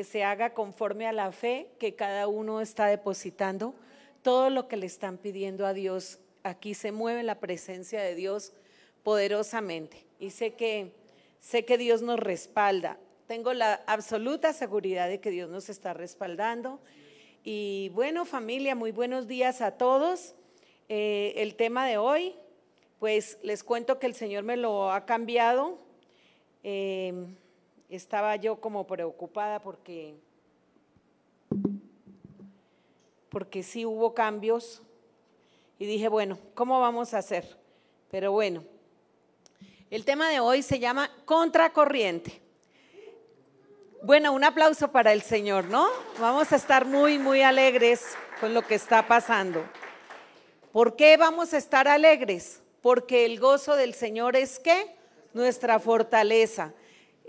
Que se haga conforme a la fe que cada uno está depositando, todo lo que le están pidiendo a Dios. Aquí se mueve la presencia de Dios poderosamente y sé que sé que Dios nos respalda. Tengo la absoluta seguridad de que Dios nos está respaldando. Y bueno, familia, muy buenos días a todos. Eh, el tema de hoy, pues les cuento que el Señor me lo ha cambiado. Eh, estaba yo como preocupada porque, porque sí hubo cambios y dije, bueno, ¿cómo vamos a hacer? Pero bueno, el tema de hoy se llama contracorriente. Bueno, un aplauso para el Señor, ¿no? Vamos a estar muy, muy alegres con lo que está pasando. ¿Por qué vamos a estar alegres? Porque el gozo del Señor es qué? Nuestra fortaleza.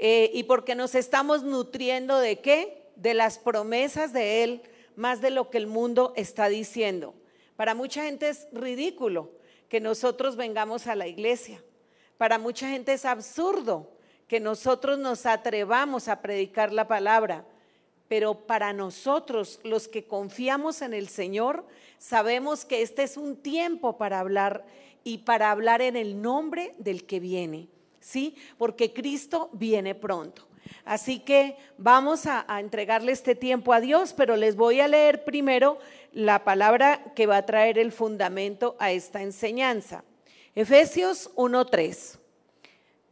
Eh, y porque nos estamos nutriendo de qué? De las promesas de Él, más de lo que el mundo está diciendo. Para mucha gente es ridículo que nosotros vengamos a la iglesia. Para mucha gente es absurdo que nosotros nos atrevamos a predicar la palabra. Pero para nosotros, los que confiamos en el Señor, sabemos que este es un tiempo para hablar y para hablar en el nombre del que viene. ¿Sí? Porque Cristo viene pronto. Así que vamos a, entregarle este tiempo a Dios, pero les voy a leer primero la palabra que va a traer el fundamento a esta enseñanza. Efesios 1.3.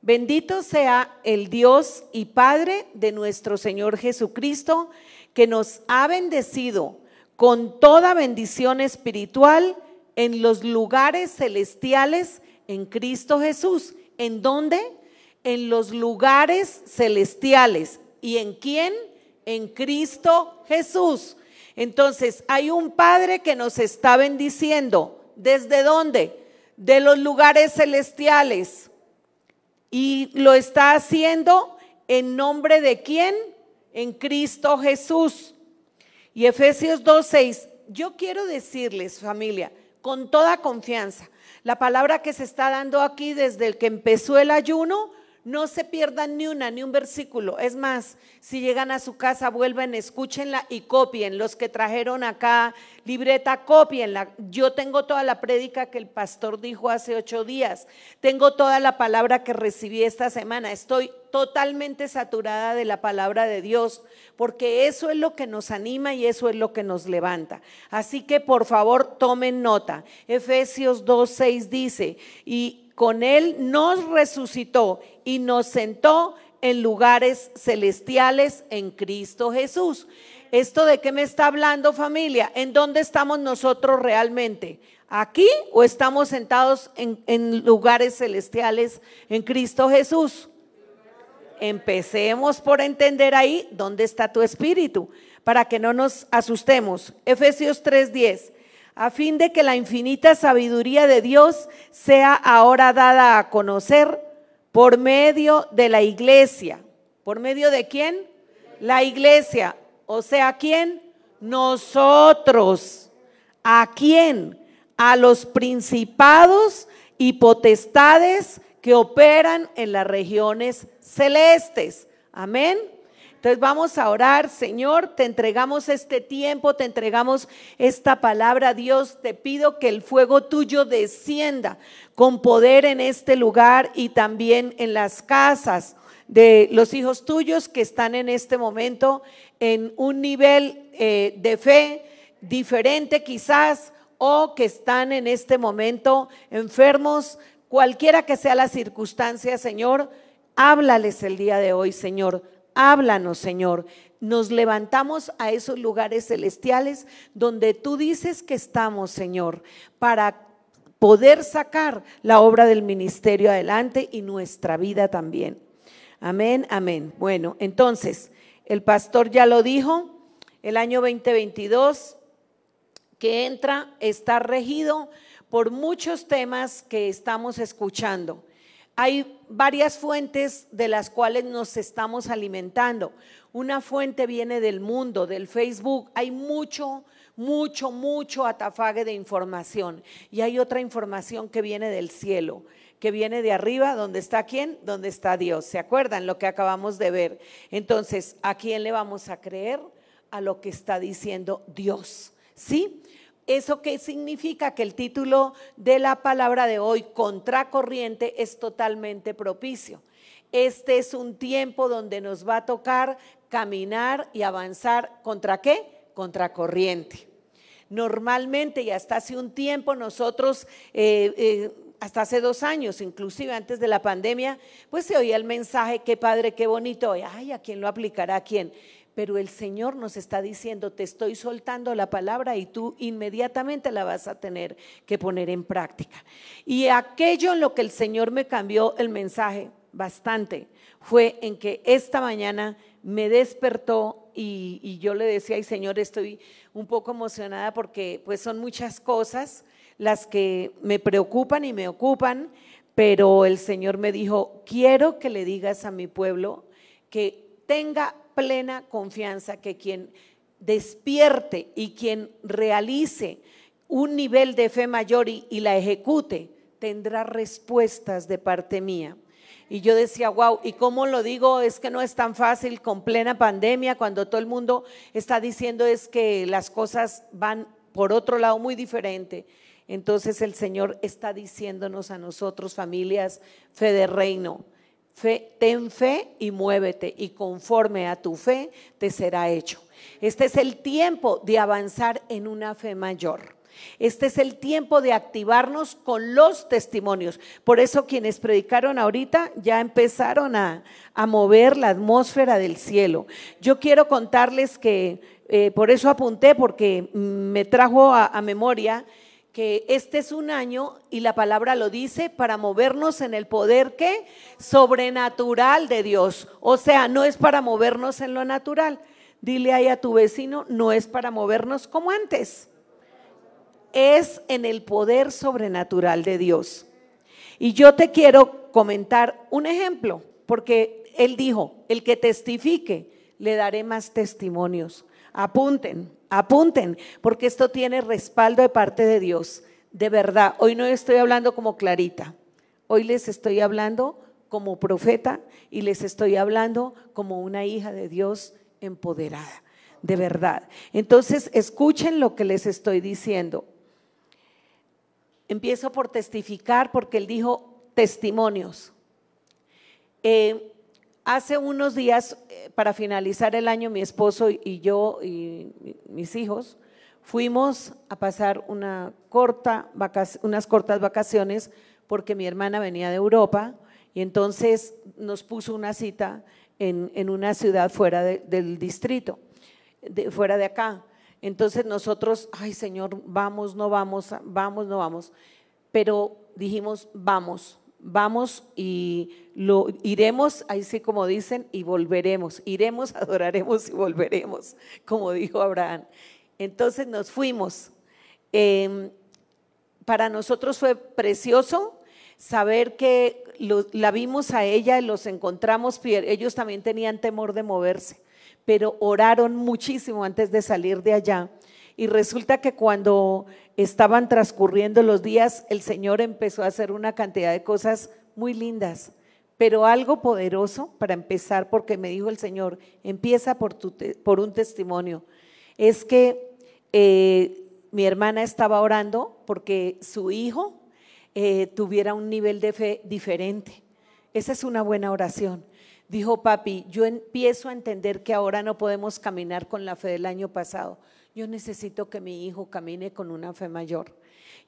Bendito sea el Dios y Padre de nuestro Señor Jesucristo, que nos ha bendecido con toda bendición espiritual en los lugares celestiales en Cristo Jesús ¿En dónde? En los lugares celestiales. ¿Y en quién? En Cristo Jesús. Entonces, hay un Padre que nos está bendiciendo. ¿Desde dónde? De los lugares celestiales. Y lo está haciendo en nombre de quién? En Cristo Jesús. Y Efesios 2.6, yo quiero decirles, familia, con toda confianza, la palabra que se está dando aquí desde el que empezó el ayuno, no se pierdan ni una, ni un versículo. Es más, si llegan a su casa, vuelven, escúchenla y copien. Los que trajeron acá libreta, copienla. Yo tengo toda la prédica que el pastor dijo hace ocho días. Tengo toda la palabra que recibí esta semana. Estoy totalmente saturada de la palabra de Dios, porque eso es lo que nos anima y eso es lo que nos levanta. Así que por favor tomen nota. Efesios 2.6 dice, y con Él nos resucitó y nos sentó en lugares celestiales en Cristo Jesús. ¿Esto de qué me está hablando familia? ¿En dónde estamos nosotros realmente? ¿Aquí o estamos sentados en, en lugares celestiales en Cristo Jesús? Empecemos por entender ahí dónde está tu espíritu, para que no nos asustemos. Efesios 3:10 a fin de que la infinita sabiduría de Dios sea ahora dada a conocer por medio de la iglesia. ¿Por medio de quién? La iglesia. O sea, ¿quién? Nosotros. ¿A quién? A los principados y potestades que operan en las regiones celestes. Amén. Entonces vamos a orar, Señor, te entregamos este tiempo, te entregamos esta palabra, Dios, te pido que el fuego tuyo descienda con poder en este lugar y también en las casas de los hijos tuyos que están en este momento en un nivel eh, de fe diferente quizás o que están en este momento enfermos, cualquiera que sea la circunstancia, Señor, háblales el día de hoy, Señor Háblanos, Señor. Nos levantamos a esos lugares celestiales donde tú dices que estamos, Señor, para poder sacar la obra del ministerio adelante y nuestra vida también. Amén, amén. Bueno, entonces, el pastor ya lo dijo, el año 2022 que entra está regido por muchos temas que estamos escuchando. Hay varias fuentes de las cuales nos estamos alimentando. Una fuente viene del mundo, del Facebook. Hay mucho, mucho, mucho atafague de información. Y hay otra información que viene del cielo, que viene de arriba, donde está quién, donde está Dios. ¿Se acuerdan lo que acabamos de ver? Entonces, ¿a quién le vamos a creer? A lo que está diciendo Dios. ¿Sí? ¿Eso qué significa? Que el título de la palabra de hoy, contracorriente, es totalmente propicio. Este es un tiempo donde nos va a tocar caminar y avanzar contra qué? Contra corriente. Normalmente y hasta hace un tiempo nosotros... Eh, eh, hasta hace dos años, inclusive antes de la pandemia, pues se oía el mensaje, qué padre, qué bonito, ay, ¿a quién lo aplicará? ¿A quién? Pero el Señor nos está diciendo, te estoy soltando la palabra y tú inmediatamente la vas a tener que poner en práctica. Y aquello en lo que el Señor me cambió el mensaje bastante fue en que esta mañana me despertó y, yo le decía, ay Señor, estoy un poco emocionada porque pues son muchas cosas las que me preocupan y me ocupan, pero el Señor me dijo, quiero que le digas a mi pueblo que tenga plena confianza que quien despierte y quien realice un nivel de fe mayor y, la ejecute, tendrá respuestas de parte mía. Y yo decía, wow, ¿y cómo lo digo? Es que no es tan fácil con plena pandemia, cuando todo el mundo está diciendo es que las cosas van por otro lado muy diferente. Entonces el Señor está diciéndonos a nosotros, familias, fe de reino, ten fe y muévete y conforme a tu fe te será hecho. Este es el tiempo de avanzar en una fe mayor. Este es el tiempo de activarnos con los testimonios. Por eso quienes predicaron ahorita ya empezaron a, mover la atmósfera del cielo. Yo quiero contarles que, eh, por eso apunté, porque me trajo a memoria este es un año, y la palabra lo dice, para movernos en el poder que sobrenatural de Dios. O sea, no es para movernos en lo natural. Dile ahí a tu vecino, no es para movernos como antes. Es en el poder sobrenatural de Dios. Y yo te quiero comentar un ejemplo, porque él dijo, el que testifique, le daré más testimonios. Apunten, apunten, porque esto tiene respaldo de parte de Dios. De verdad, hoy no estoy hablando como Clarita, hoy les estoy hablando como profeta y les estoy hablando como una hija de Dios empoderada, de verdad. Entonces, escuchen lo que les estoy diciendo. Empiezo por testificar porque él dijo testimonios. Eh, Hace unos días, eh, para finalizar el año, mi esposo y yo y mis hijos fuimos a pasar una corta unas cortas vacaciones porque mi hermana venía de Europa y entonces nos puso una cita en, una ciudad fuera del distrito, fuera de acá. Entonces nosotros, ay Señor, vamos, no vamos, vamos, no vamos. Pero dijimos, vamos, vamos y lo iremos, ahí sí como dicen, y volveremos. Iremos, adoraremos y volveremos, como dijo Abraham. Entonces nos fuimos. Em, para nosotros fue precioso saber que la vimos a ella y los encontramos, ellos también tenían temor de moverse, pero oraron muchísimo antes de salir de allá. Y resulta que cuando estaban transcurriendo los días, el Señor empezó a hacer una cantidad de cosas muy lindas, pero algo poderoso para empezar, porque me dijo el Señor, empieza por, tu por un testimonio. Es que eh, mi hermana estaba orando porque su hijo eh, tuviera un nivel de fe diferente. Esa es una buena oración. Dijo papi, yo empiezo a entender que ahora no podemos caminar con la fe del año pasado yo necesito que mi hijo camine con una fe mayor.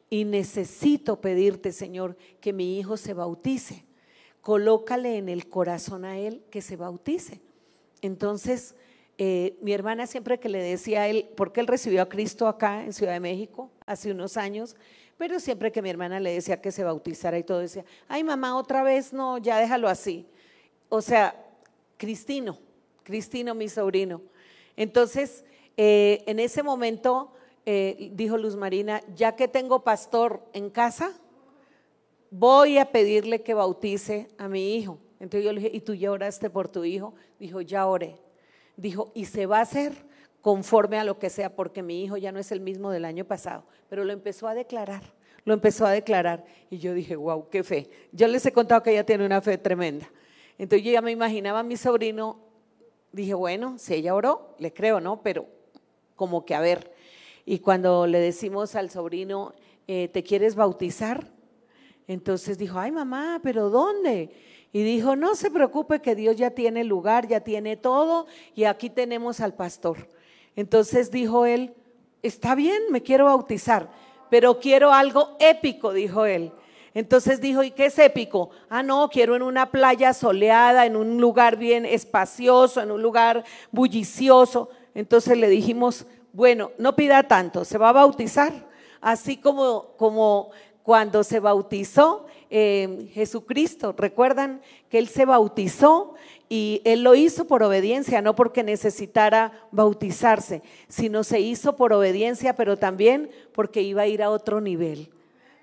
Y necesito pedirte, Señor, que mi hijo se bautice. Colócale en el corazón a él que se bautice. Entonces, eh, mi hermana siempre que le decía a él, porque él recibió a Cristo acá en Ciudad de México hace unos años, pero siempre que mi hermana le decía que se bautizara y todo, decía, ay mamá, otra vez no, ya déjalo así. O sea, Cristino, Cristino, mi sobrino, Entonces, eh, en ese momento eh, dijo Luz Marina, ya que tengo pastor en casa, voy a pedirle que bautice a mi hijo. Entonces yo le dije, ¿y tú ya oraste por tu hijo? Dijo, ya oré. Dijo, y se va a hacer conforme a lo que sea, porque mi hijo ya no es el mismo del año pasado, pero lo empezó a declarar, lo empezó a declarar. Y yo dije, wow, qué fe. Yo les he contado que ella tiene una fe tremenda. Entonces yo ya me imaginaba a mi sobrino, dije, bueno, si ella oró, le creo, ¿no? Pero como que a ver. Y cuando le decimos al sobrino, eh, ¿te quieres bautizar? Entonces dijo, ay mamá, pero ¿dónde? Y dijo, no se preocupe que Dios ya tiene lugar, ya tiene todo y aquí tenemos al pastor. Entonces dijo él, está bien, me quiero bautizar, pero quiero algo épico, dijo él. Entonces dijo, ¿y qué es épico? Ah, no, quiero en una playa soleada, en un lugar bien espacioso, en un lugar bullicioso. Entonces le dijimos, bueno, no pida tanto, se va a bautizar, así como, como cuando se bautizó eh, Jesucristo. Recuerdan que Él se bautizó y Él lo hizo por obediencia, no porque necesitara bautizarse, sino se hizo por obediencia, pero también porque iba a ir a otro nivel.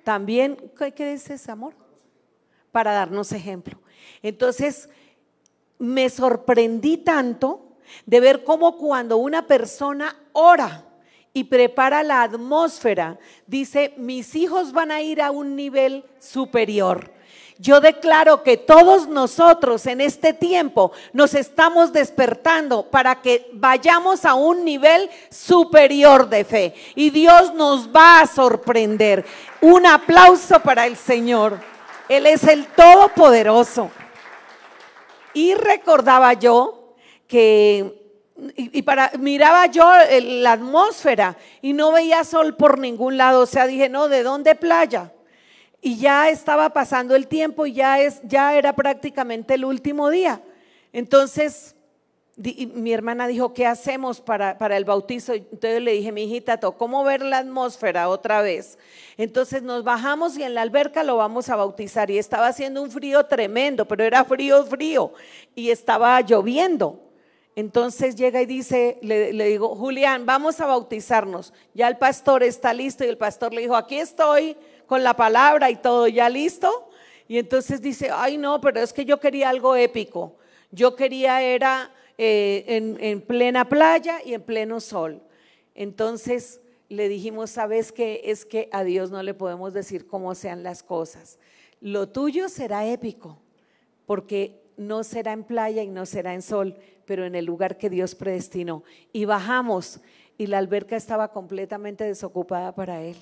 También, ¿qué dices, amor? Para darnos ejemplo. Entonces, me sorprendí tanto de ver cómo cuando una persona ora, y prepara la atmósfera. Dice, mis hijos van a ir a un nivel superior. Yo declaro que todos nosotros en este tiempo nos estamos despertando para que vayamos a un nivel superior de fe. Y Dios nos va a sorprender. Un aplauso para el Señor. Él es el Todopoderoso. Y recordaba yo que y, para miraba yo la atmósfera y no veía sol por ningún lado, o sea, dije, no, ¿de dónde playa? Y ya estaba pasando el tiempo y ya es ya era prácticamente el último día. Entonces, mi hermana dijo, ¿qué hacemos para, para, el bautizo? Entonces le dije, mi hijita, ¿cómo ver la atmósfera otra vez? Entonces nos bajamos y en la alberca lo vamos a bautizar. Y estaba haciendo un frío tremendo, pero era frío, frío. Y estaba lloviendo. Entonces llega y dice, le, digo, Julián, vamos a bautizarnos. Ya el pastor está listo y el pastor le dijo, aquí estoy con la palabra y todo, ¿ya listo? Y entonces dice, ay no, pero es que yo quería algo épico. Yo quería era eh, en, en plena playa y en pleno sol. Entonces le dijimos, ¿sabes qué? Es que a Dios no le podemos decir cómo sean las cosas. Lo tuyo será épico, porque no será en playa y no será en sol, pero en el lugar que Dios predestinó. Y bajamos y la alberca estaba completamente desocupada para él.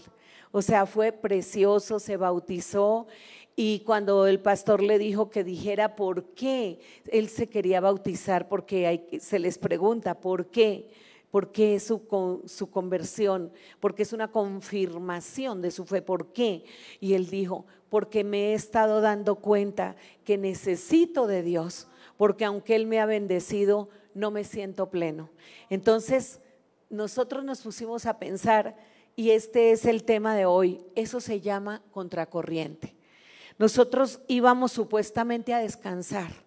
O sea, fue precioso, se bautizó y cuando el pastor le dijo que dijera por qué él se quería bautizar, porque se les pregunta, ¿por qué? ¿Por qué su, su conversión? Porque es una confirmación de su fe. ¿Por qué? Y él dijo, porque me he estado dando cuenta que necesito de Dios, porque aunque Él me ha bendecido, no me siento pleno. Entonces, nosotros nos pusimos a pensar, y este es el tema de hoy, eso se llama contracorriente. Nosotros íbamos supuestamente a descansar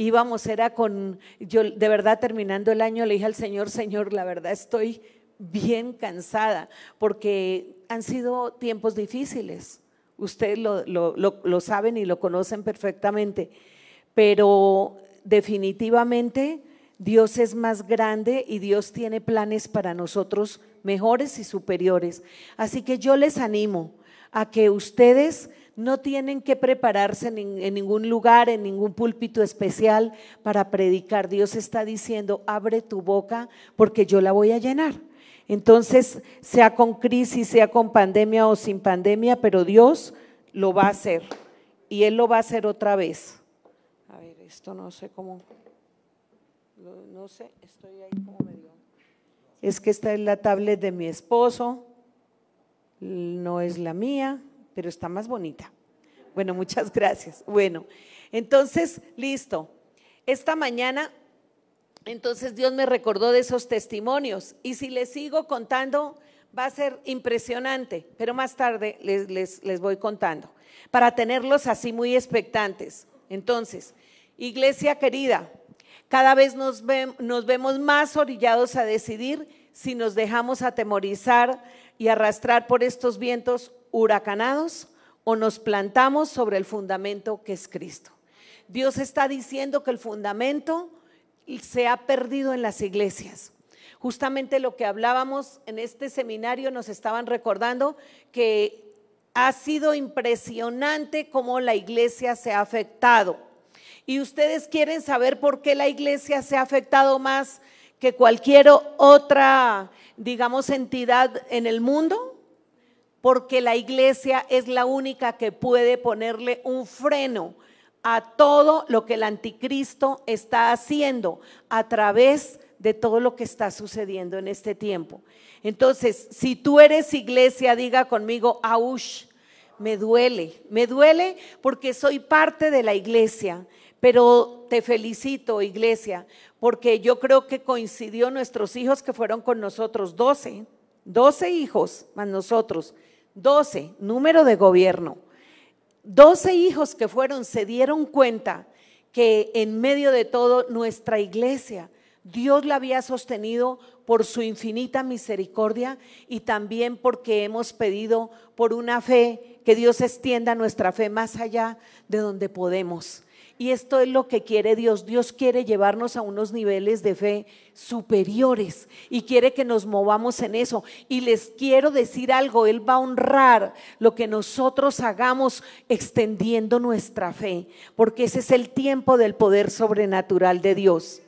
íbamos, era con, yo de verdad terminando el año le dije al Señor, Señor, la verdad estoy bien cansada porque han sido tiempos difíciles. Ustedes lo, lo, saben y lo conocen perfectamente, pero definitivamente Dios es más grande y Dios tiene planes para nosotros mejores y superiores. Así que yo les animo a que ustedes no tienen que prepararse en, ningún lugar, en ningún púlpito especial para predicar. Dios está diciendo, abre tu boca porque yo la voy a llenar. Entonces, sea con crisis, sea con pandemia o sin pandemia, pero Dios lo va a hacer. Y Él lo va a hacer otra vez. A ver, esto no sé cómo. No sé, estoy ahí como medio. Es que esta es la tablet de mi esposo, no es la mía pero está más bonita. Bueno, muchas gracias. Bueno, entonces, listo. Esta mañana, entonces Dios me recordó de esos testimonios y si les sigo contando, va a ser impresionante, pero más tarde les, les, les voy contando, para tenerlos así muy expectantes. Entonces, iglesia querida, Cada vez nos, nos vemos más orillados a decidir si nos dejamos atemorizar y arrastrar por estos vientos huracanados o nos plantamos sobre el fundamento que es Cristo. Dios está diciendo que el fundamento se ha perdido en las iglesias. Justamente lo que hablábamos en este seminario nos estaban recordando que ha sido impresionante cómo la iglesia se ha afectado. Y ustedes quieren saber por qué la iglesia se ha afectado más que cualquier otra, digamos, entidad en el mundo porque la iglesia es la única que puede ponerle un freno a todo lo que el anticristo está haciendo a través de todo lo que está sucediendo en este tiempo. Entonces, si tú eres iglesia, diga conmigo, aush, me duele, me duele porque soy parte de la iglesia, pero te felicito, iglesia, porque yo creo que coincidió nuestros hijos que fueron con nosotros, 12, 12 hijos más nosotros 12, número de gobierno. 12 hijos que fueron se dieron cuenta que en medio de todo nuestra iglesia, Dios la había sostenido por su infinita misericordia y también porque hemos pedido por una fe, que Dios extienda nuestra fe más allá de donde podemos. Y esto es lo que quiere Dios. Dios quiere llevarnos a unos niveles de fe superiores y quiere que nos movamos en eso. Y les quiero decir algo, Él va a honrar lo que nosotros hagamos extendiendo nuestra fe, porque ese es el tiempo del poder sobrenatural de Dios.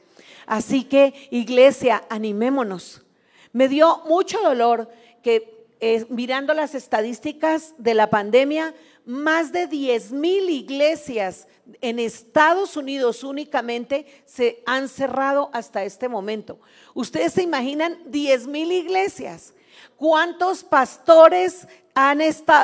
Así que, iglesia, animémonos. Me dio mucho dolor que eh, mirando las estadísticas de la pandemia, más de 10 mil iglesias en Estados Unidos únicamente se han cerrado hasta este momento. Ustedes se imaginan 10 mil iglesias. ¿Cuántos pastores han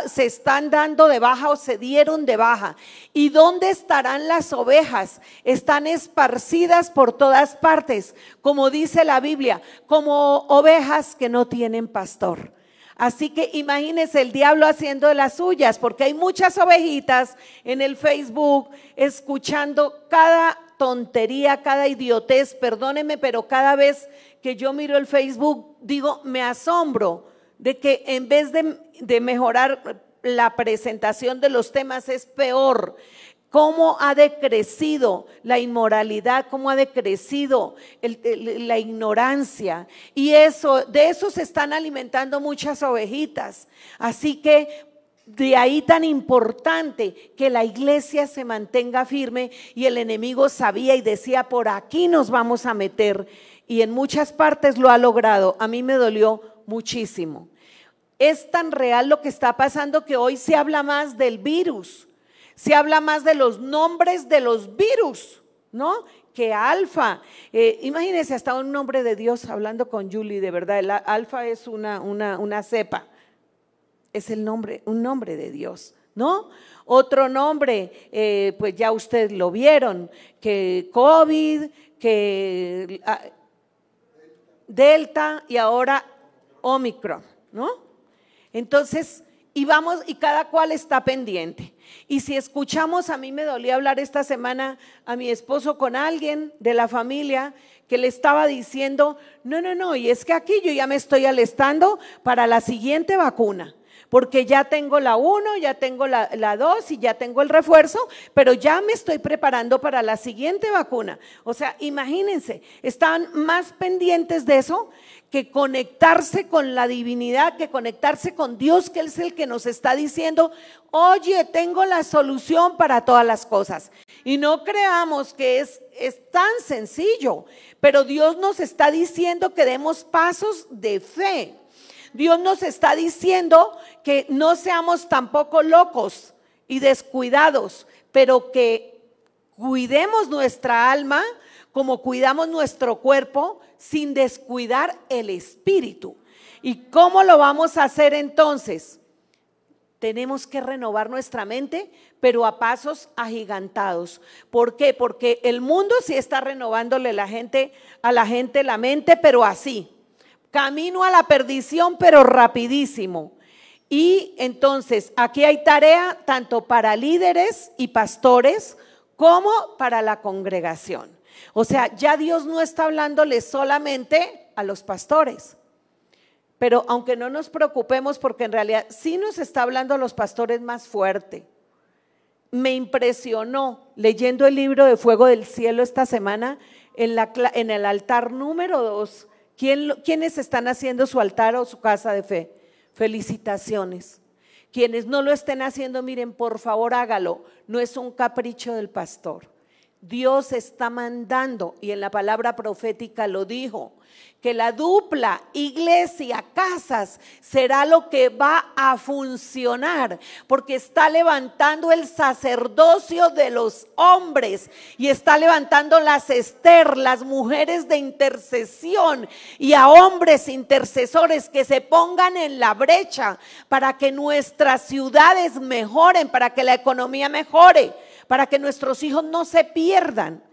se están dando de baja o se dieron de baja? ¿Y dónde estarán las ovejas? Están esparcidas por todas partes, como dice la Biblia, como ovejas que no tienen pastor. Así que imagínense el diablo haciendo las suyas, porque hay muchas ovejitas en el Facebook escuchando cada tontería, cada idiotez, perdónenme, pero cada vez que yo miro el Facebook, digo, me asombro de que en vez de, de mejorar la presentación de los temas es peor cómo ha decrecido la inmoralidad, cómo ha decrecido la ignorancia. Y eso, de eso se están alimentando muchas ovejitas. Así que de ahí tan importante que la iglesia se mantenga firme y el enemigo sabía y decía, por aquí nos vamos a meter. Y en muchas partes lo ha logrado. A mí me dolió muchísimo. Es tan real lo que está pasando que hoy se habla más del virus se habla más de los nombres de los virus, ¿no? Que alfa. Eh, imagínense hasta un nombre de Dios hablando con Julie, de verdad. El alfa es una, una, cepa. Es el nombre, un nombre de Dios, ¿no? Otro nombre, eh, pues ya ustedes lo vieron, que COVID, que Delta y ahora Omicron, ¿no? Entonces, y vamos, y cada cual está pendiente. Y si escuchamos, a mí me dolía hablar esta semana a mi esposo con alguien de la familia que le estaba diciendo, no, no, no, y es que aquí yo ya me estoy alistando para la siguiente vacuna porque ya tengo la 1, ya tengo la 2 y ya tengo el refuerzo, pero ya me estoy preparando para la siguiente vacuna. O sea, imagínense, están más pendientes de eso que conectarse con la divinidad, que conectarse con Dios, que es el que nos está diciendo, oye, tengo la solución para todas las cosas. Y no creamos que es, es tan sencillo, pero Dios nos está diciendo que demos pasos de fe. Dios nos está diciendo que no seamos tampoco locos y descuidados, pero que cuidemos nuestra alma como cuidamos nuestro cuerpo sin descuidar el espíritu. ¿Y cómo lo vamos a hacer entonces? Tenemos que renovar nuestra mente, pero a pasos agigantados. ¿Por qué? Porque el mundo sí está renovándole la gente, a la gente la mente, pero así. Camino a la perdición, pero rapidísimo. Y entonces aquí hay tarea tanto para líderes y pastores como para la congregación. O sea, ya Dios no está hablándole solamente a los pastores. Pero aunque no nos preocupemos porque en realidad sí nos está hablando a los pastores más fuerte. Me impresionó leyendo el libro de Fuego del Cielo esta semana en, en el altar número dos. ¿Quién, ¿Quiénes están haciendo su altar o su casa de fe? Felicitaciones. Quienes no lo estén haciendo, miren, por favor hágalo. No es un capricho del pastor. Dios está mandando, y en la palabra profética lo dijo, que la dupla iglesia, casas, será lo que va a funcionar, porque está levantando el sacerdocio de los hombres y está levantando las Esther, las mujeres de intercesión y a hombres intercesores que se pongan en la brecha para que nuestras ciudades mejoren, para que la economía mejore para que nuestros hijos no se pierdan.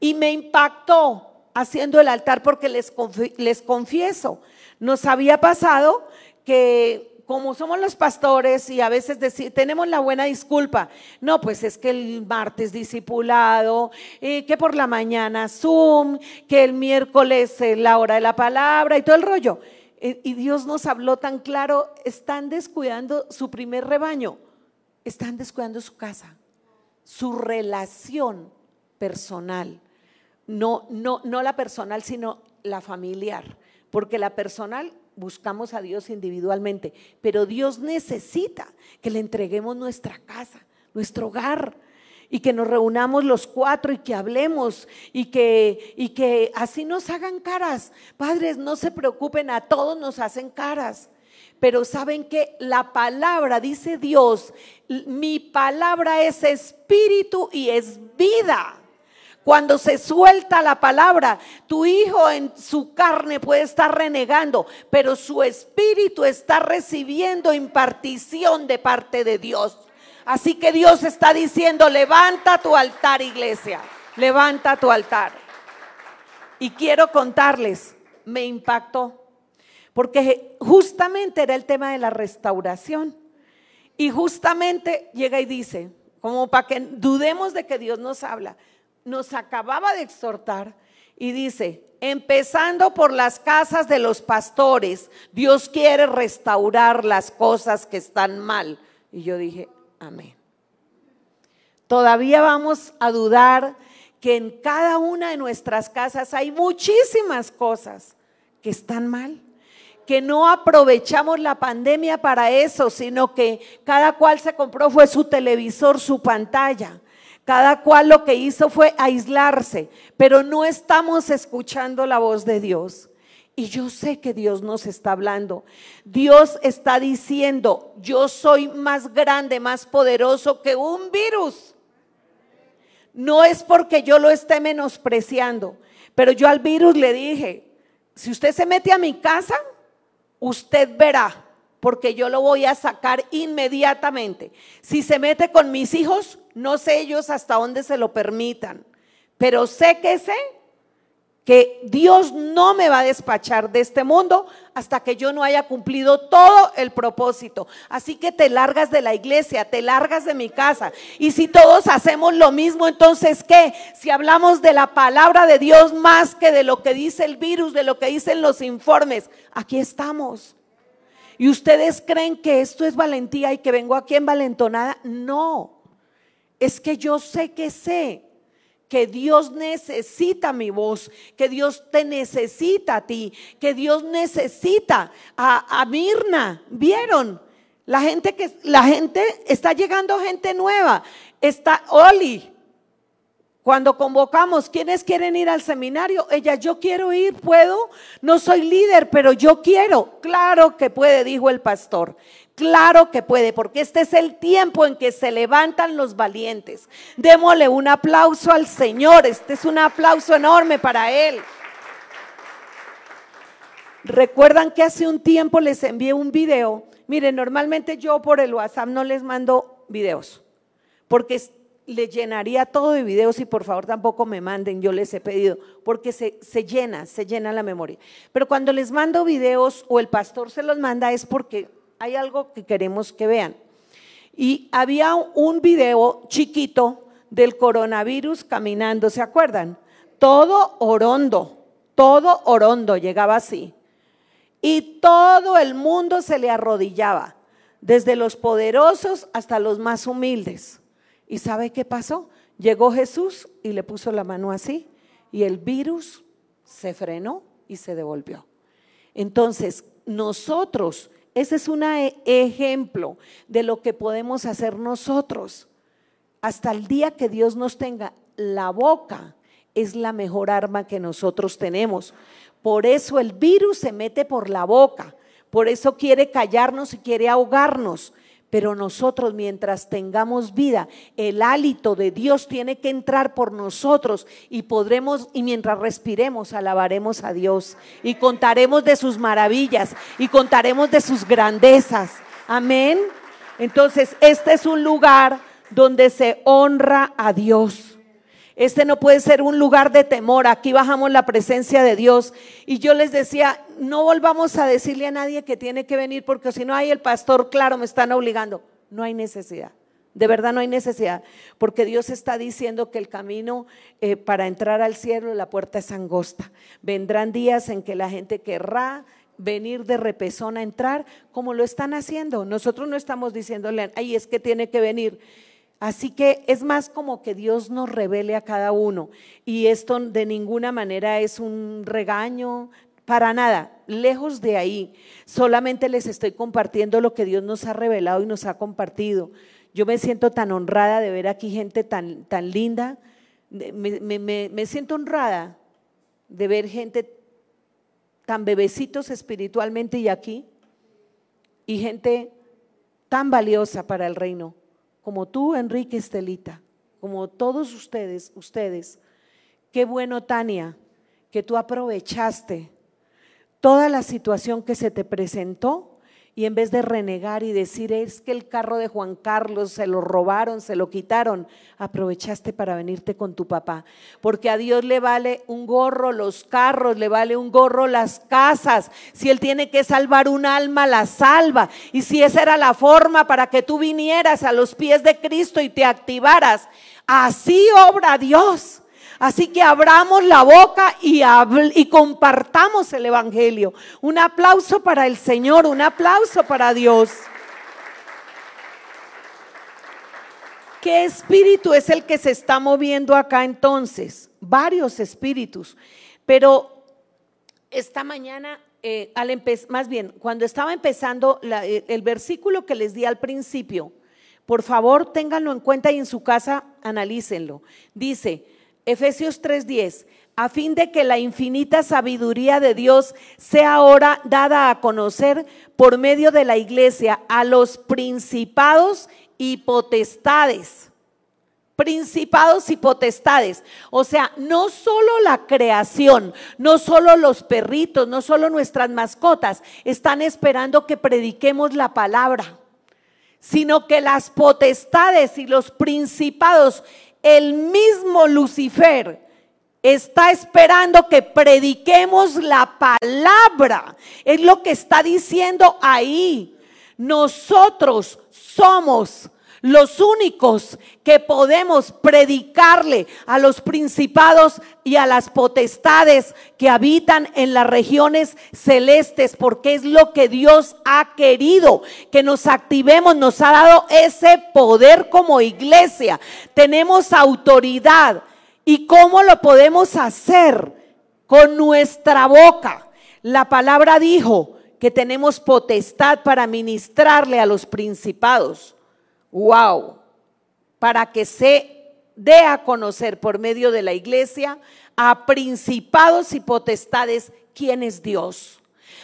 Y me impactó haciendo el altar porque les, les confieso, nos había pasado que como somos los pastores y a veces tenemos la buena disculpa, no, pues es que el martes discipulado, eh, que por la mañana Zoom, que el miércoles la hora de la palabra y todo el rollo. Eh, y Dios nos habló tan claro, están descuidando su primer rebaño, están descuidando su casa su relación personal. No, no, no la personal, sino la familiar. Porque la personal buscamos a Dios individualmente, pero Dios necesita que le entreguemos nuestra casa, nuestro hogar, y que nos reunamos los cuatro y que hablemos y que, y que así nos hagan caras. Padres, no se preocupen, a todos nos hacen caras. Pero saben que la palabra, dice Dios, mi palabra es espíritu y es vida. Cuando se suelta la palabra, tu hijo en su carne puede estar renegando, pero su espíritu está recibiendo impartición de parte de Dios. Así que Dios está diciendo, levanta tu altar, iglesia, levanta tu altar. Y quiero contarles, me impactó porque justamente era el tema de la restauración. Y justamente llega y dice, como para que dudemos de que Dios nos habla, nos acababa de exhortar y dice, empezando por las casas de los pastores, Dios quiere restaurar las cosas que están mal. Y yo dije, amén. Todavía vamos a dudar que en cada una de nuestras casas hay muchísimas cosas que están mal que no aprovechamos la pandemia para eso, sino que cada cual se compró fue su televisor, su pantalla. Cada cual lo que hizo fue aislarse, pero no estamos escuchando la voz de Dios. Y yo sé que Dios nos está hablando. Dios está diciendo, yo soy más grande, más poderoso que un virus. No es porque yo lo esté menospreciando, pero yo al virus le dije, si usted se mete a mi casa, usted verá, porque yo lo voy a sacar inmediatamente. Si se mete con mis hijos, no sé ellos hasta dónde se lo permitan, pero sé que sé que Dios no me va a despachar de este mundo hasta que yo no haya cumplido todo el propósito. Así que te largas de la iglesia, te largas de mi casa. Y si todos hacemos lo mismo, entonces ¿qué? Si hablamos de la palabra de Dios más que de lo que dice el virus, de lo que dicen los informes, aquí estamos. ¿Y ustedes creen que esto es valentía y que vengo aquí en valentonada? No, es que yo sé que sé que Dios necesita mi voz, que Dios te necesita a ti, que Dios necesita a, Mirna. ¿Vieron? La gente que la gente está llegando gente nueva. Está Oli. Cuando convocamos, ¿quiénes quieren ir al seminario? Ella, yo quiero ir, ¿puedo? No soy líder, pero yo quiero. Claro que puede, dijo el pastor. Claro que puede, porque este es el tiempo en que se levantan los valientes. Démosle un aplauso al Señor. Este es un aplauso enorme para Él. Recuerdan que hace un tiempo les envié un video. Miren, normalmente yo por el WhatsApp no les mando videos, porque le llenaría todo de videos y por favor tampoco me manden, yo les he pedido, porque se, se, llena, se llena la memoria. Pero cuando les mando videos o el pastor se los manda es porque hay algo que queremos que vean. Y había un video chiquito del coronavirus caminando, ¿se acuerdan? todo orondo, todo orondo llegaba así. Y todo el mundo se le arrodillaba, desde los poderosos hasta los más humildes. ¿Y sabe qué pasó? Llegó Jesús y le puso la mano así y el virus se frenó y se devolvió. Entonces, nosotros, ese es un e-, ejemplo de lo que podemos hacer nosotros. Hasta el día que Dios nos tenga la boca, es la mejor arma que nosotros tenemos. Por eso el virus se mete por la boca, por eso quiere callarnos y quiere ahogarnos. Pero nosotros mientras tengamos vida, el hálito de Dios tiene que entrar por nosotros y podremos, y mientras respiremos, alabaremos a Dios y contaremos de sus maravillas y contaremos de sus grandezas. Amén. Entonces, este es un lugar donde se honra a Dios. Este no puede ser un lugar de temor. Aquí bajamos la presencia de Dios. Y yo les decía, no volvamos a decirle a nadie que tiene que venir porque si no hay el pastor, claro, me están obligando. No hay necesidad. De verdad no hay necesidad, porque Dios está diciendo que el camino eh, para entrar al cielo, la puerta es angosta. Vendrán días en que la gente querrá venir de repesón a entrar, como lo están haciendo. Nosotros no estamos diciéndole, ay, es que tiene que venir. Así que es más como que Dios nos revele a cada uno. Y esto de ninguna manera es un regaño, para nada, lejos de ahí. Solamente les estoy compartiendo lo que Dios nos ha revelado y nos ha compartido. Yo me siento tan honrada de ver aquí gente tan, tan linda. Me, me siento honrada de ver gente tan bebecitos espiritualmente y aquí. Y gente tan valiosa para el reino como tú, Enrique Estelita, como todos ustedes, ustedes. Qué bueno, Tania, que tú aprovechaste toda la situación que se te presentó y en vez de renegar y decir, es que el carro de Juan Carlos se lo robaron, se lo quitaron, aprovechaste para venirte con tu papá. Porque a Dios le vale un gorro los carros, le vale un gorro las casas. Si Él tiene que salvar un alma, la salva. Y si esa era la forma para que tú vinieras a los pies de Cristo y te activaras, así obra Dios. Así que abramos la boca y, compartamos el Evangelio. Un aplauso para el Señor, un aplauso para Dios. ¿Qué espíritu es el que se está moviendo acá entonces? Varios espíritus. Pero esta mañana, eh, más bien, cuando estaba empezando eh, el versículo que les di al principio, por favor, ténganlo en cuenta y en su casa analícenlo. Dice, Efesios 3:10, a fin de que la infinita sabiduría de Dios sea ahora dada a conocer por medio de la iglesia a los principados y potestades. Principados y potestades. O sea, no solo la creación, no solo los perritos, no solo nuestras mascotas están esperando que prediquemos la palabra, sino que las potestades y los principados el mismo Lucifer está esperando que prediquemos la palabra. Es lo que está diciendo ahí. Nosotros somos los únicos que podemos predicarle a los principados y a las potestades que habitan en las regiones celestes, porque es lo que Dios ha querido, que nos activemos, nos ha dado ese poder como iglesia. Tenemos autoridad. ¿Y cómo lo podemos hacer? Con nuestra boca. La palabra dijo que tenemos potestad para ministrarle a los principados wow, para que se dé a conocer por medio de la iglesia a principados y potestades quién es Dios.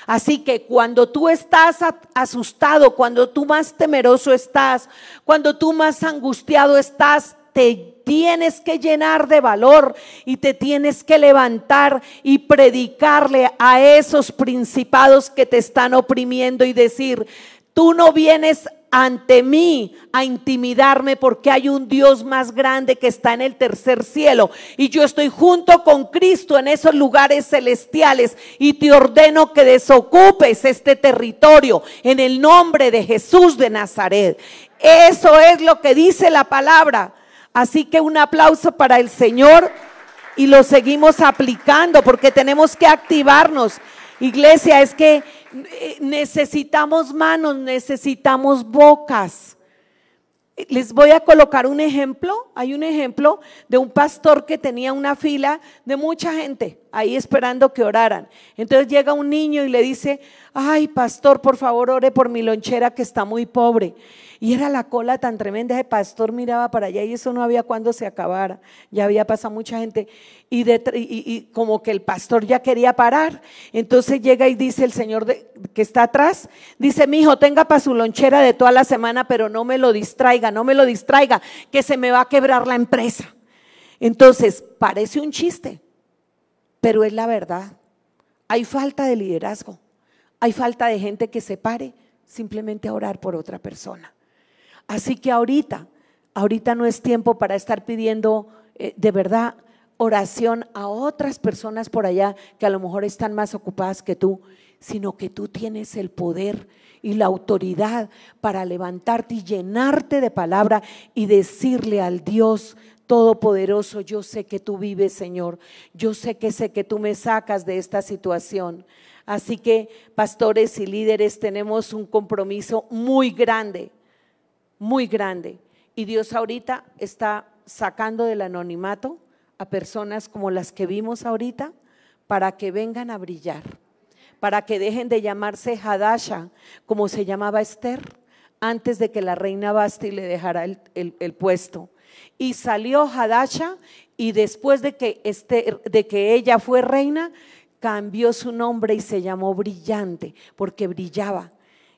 Así que cuando tú estás asustado, cuando tú más temeroso estás, cuando tú más angustiado estás, te tienes que llenar de valor y te tienes que levantar y predicarle a esos principados que te están oprimiendo y decir, tú no vienes ante mí a intimidarme porque hay un Dios más grande que está en el tercer cielo y yo estoy junto con Cristo en esos lugares celestiales y te ordeno que desocupes este territorio en el nombre de Jesús de Nazaret. Eso es lo que dice la palabra. Así que un aplauso para el Señor y lo seguimos aplicando porque tenemos que activarnos. Iglesia, es que eh, necesitamos manos, necesitamos bocas. Les voy a colocar un ejemplo. Hay un ejemplo de un pastor que tenía una fila de mucha gente ahí esperando que oraran. Entonces llega un niño y le dice, ay, pastor, por favor, ore por mi lonchera que está muy pobre. Y era la cola tan tremenda, el pastor miraba para allá y eso no había cuando se acabara. Ya había pasado mucha gente. Y, y, como que el pastor ya quería parar. Entonces llega y dice el señor que está atrás, dice, mi hijo, tenga para su lonchera de toda la semana, pero no me lo distraiga, no me lo distraiga, que se me va a quebrar la empresa. Entonces, parece un chiste, pero es la verdad. Hay falta de liderazgo, hay falta de gente que se pare simplemente a orar por otra persona. Así que ahorita, ahorita no es tiempo para estar pidiendo eh, de verdad oración a otras personas por allá que a lo mejor están más ocupadas que tú, sino que tú tienes el poder y la autoridad para levantarte y llenarte de palabra y decirle al Dios Todopoderoso, yo sé que tú vives, Señor. Yo sé que sé que tú me sacas de esta situación. Así que, pastores y líderes, tenemos un compromiso muy grande muy grande. Y Dios ahorita está sacando del anonimato a personas como las que vimos ahorita para que vengan a brillar, para que dejen de llamarse Hadasha, como se llamaba Esther, antes de que la reina Basti le dejara el, el puesto. Y salió Hadasha y después de que, Esther, de que ella fue reina, cambió su nombre y se llamó Brillante, porque brillaba.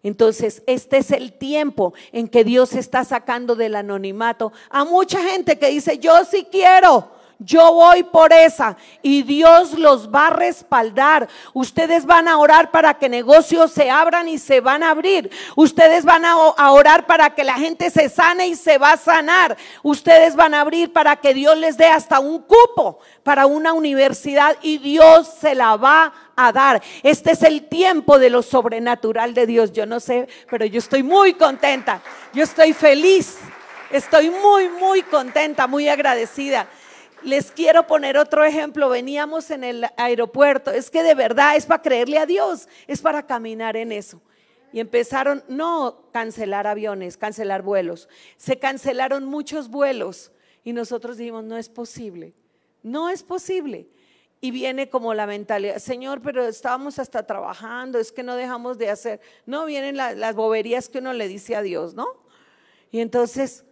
Entonces, este es el tiempo en que Dios está sacando del anonimato a mucha gente que dice, yo sí quiero, yo voy por esa y Dios los va a respaldar. Ustedes van a orar para que negocios se abran y se van a abrir. Ustedes van a orar para que la gente se sane y se va a sanar. Ustedes van a abrir para que Dios les dé hasta un cupo para una universidad y Dios se la va a dar. Este es el tiempo de lo sobrenatural de Dios. Yo no sé, pero yo estoy muy contenta. Yo estoy feliz. Estoy muy, muy contenta, muy agradecida les quiero poner otro ejemplo. Veníamos en el aeropuerto. Es que de verdad es para creerle a Dios, es para caminar en eso. Y empezaron, no cancelar aviones, cancelar vuelos. Se cancelaron muchos vuelos. Y nosotros dijimos, no es posible. No es posible. Y viene como la mentalidad, Señor, pero estábamos hasta trabajando, es que no dejamos de hacer. No, vienen las boberías que uno le dice a Dios, ¿no? Y entonces,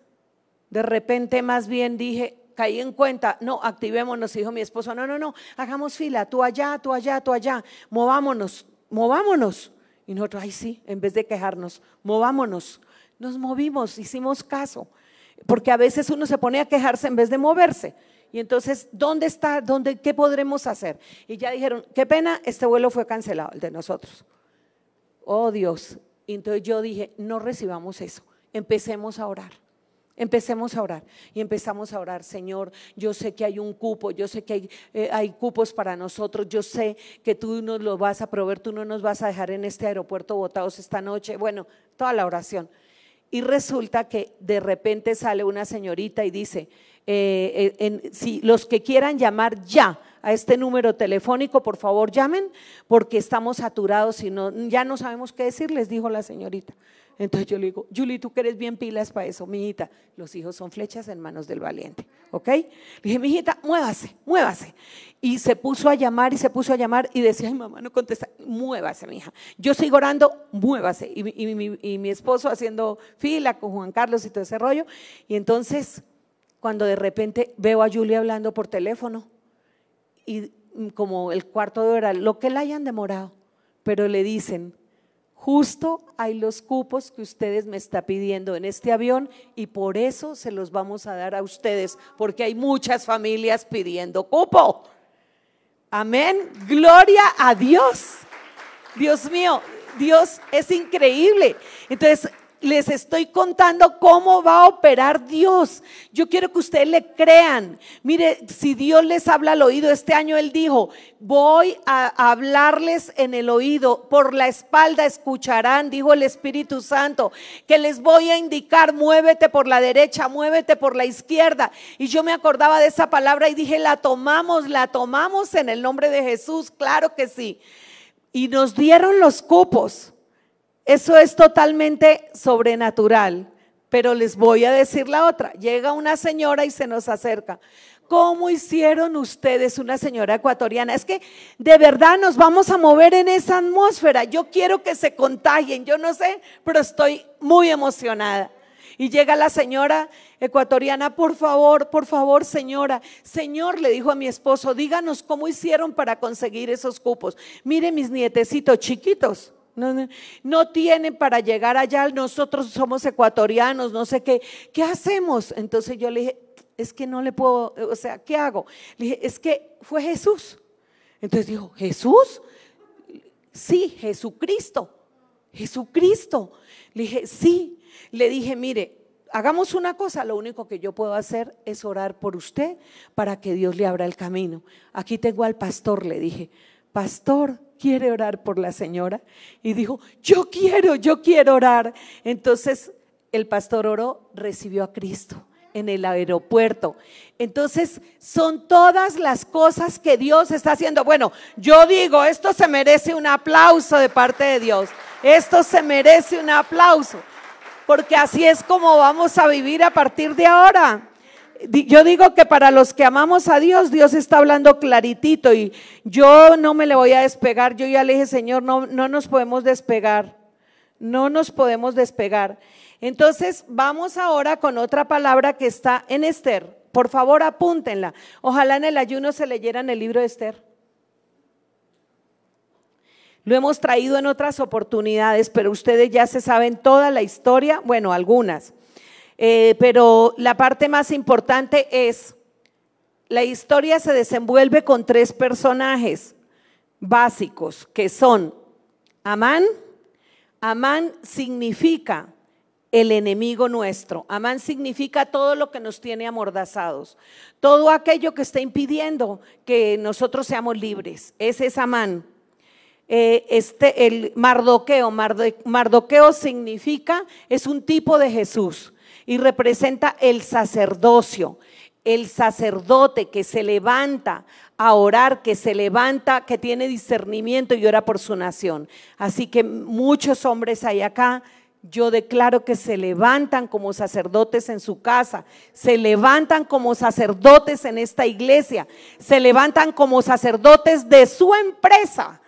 de repente más bien dije, caí en cuenta, no, activémonos, dijo mi esposo, no, no, no, hagamos fila, tú allá, tú allá, tú allá, movámonos, movámonos. Y nosotros, ay sí, en vez de quejarnos, movámonos. Nos movimos, hicimos caso, porque a veces uno se pone a quejarse en vez de moverse. Y entonces, ¿dónde está? ¿Dónde, ¿Qué podremos hacer? Y ya dijeron, qué pena, este vuelo fue cancelado, el de nosotros. Oh Dios. Y entonces yo dije, no recibamos eso, empecemos a orar. Empecemos a orar y empezamos a orar, Señor, yo sé que hay un cupo, yo sé que hay, eh, hay, cupos para nosotros, yo sé que tú nos lo vas a proveer, tú no nos vas a dejar en este aeropuerto botados esta noche, bueno, toda la oración. Y resulta que de repente sale una señorita y dice, eh, eh, si los que quieran llamar ya a este número telefónico, por favor llamen, porque estamos saturados y no, ya no sabemos qué decir, les dijo la señorita. Entonces yo le digo, Julie, tú que eres bien pilas para eso, mijita. Los hijos son flechas en manos del valiente, ¿ok? Le dije, mijita, muévase, muévase. Y se puso a llamar y se puso a llamar y decía, ay, mamá, no contesta, muévase, mija. Yo sigo orando, muévase. Y, y mi esposo haciendo fila con Juan Carlos y todo ese rollo. Y entonces, cuando de repente veo a Julie hablando por teléfono y como el cuarto de hora, lo que la hayan demorado, pero le dicen, Justo hay los cupos que ustedes me está pidiendo en este avión y por eso se los vamos a dar a ustedes, porque hay muchas familias pidiendo cupo. Amén. Gloria a Dios. Dios mío, Dios es increíble. Entonces, les estoy contando cómo va a operar Dios. Yo quiero que ustedes le crean. Mire, si Dios les habla al oído, este año Él dijo, voy a hablarles en el oído, por la espalda escucharán, dijo el Espíritu Santo, que les voy a indicar, muévete por la derecha, muévete por la izquierda. Y yo me acordaba de esa palabra y dije, la tomamos, la tomamos en el nombre de Jesús, claro que sí. Y nos dieron los cupos. Eso es totalmente sobrenatural. Pero les voy a decir la otra. Llega una señora y se nos acerca. ¿Cómo hicieron ustedes una señora ecuatoriana? Es que de verdad nos vamos a mover en esa atmósfera. Yo quiero que se contagien, yo no sé, pero estoy muy emocionada. Y llega la señora ecuatoriana, por favor, por favor, señora. Señor, le dijo a mi esposo, díganos cómo hicieron para conseguir esos cupos. Mire mis nietecitos chiquitos. No, no, tienen para llegar allá, nosotros somos ecuatorianos, no sé qué, ¿qué hacemos? Entonces yo le dije, es que no le puedo, o sea, ¿qué hago? Le dije, es que fue Jesús. Entonces dijo, ¿Jesús? Sí, Jesucristo, Jesucristo. Le dije, sí. Le dije, mire, hagamos una cosa, lo único que yo puedo hacer es orar por usted para que Dios le abra el camino. Aquí tengo al pastor, le dije, pastor, ¿quiere orar por la señora? Y dijo, yo quiero, yo quiero orar. Entonces el pastor oró, recibió a Cristo en el aeropuerto. Entonces, son todas las cosas que Dios está haciendo. Bueno, yo digo, esto se merece un aplauso de parte de Dios. Esto se merece un aplauso, porque así es como vamos a vivir a partir de ahora yo digo que para los que amamos a Dios, Dios está hablando claritito y yo no me le voy a despegar. Yo ya le dije, Señor, no, no nos podemos despegar. No nos podemos despegar. Entonces, vamos ahora con otra palabra que está en Esther. Por favor, apúntenla. Ojalá en el ayuno se leyeran el libro de Esther. Lo hemos traído en otras oportunidades, pero ustedes ya se saben toda la historia, bueno, algunas. Eh, pero la parte más importante es, la historia se desenvuelve con tres personajes básicos, que son Amán. Amán significa el enemigo nuestro. Amán significa todo lo que nos tiene amordazados, todo aquello que está impidiendo que nosotros seamos libres. Ese es Amán. Eh, este, el Mardoqueo, Mardoqueo significa, es un tipo de Jesús y representa el sacerdocio, el sacerdote que se levanta a orar, que se levanta, que tiene discernimiento y ora por su nación. Así que muchos hombres hay acá. Yo declaro que se levantan como sacerdotes en su casa, se levantan como sacerdotes en esta iglesia, se levantan como sacerdotes de su empresa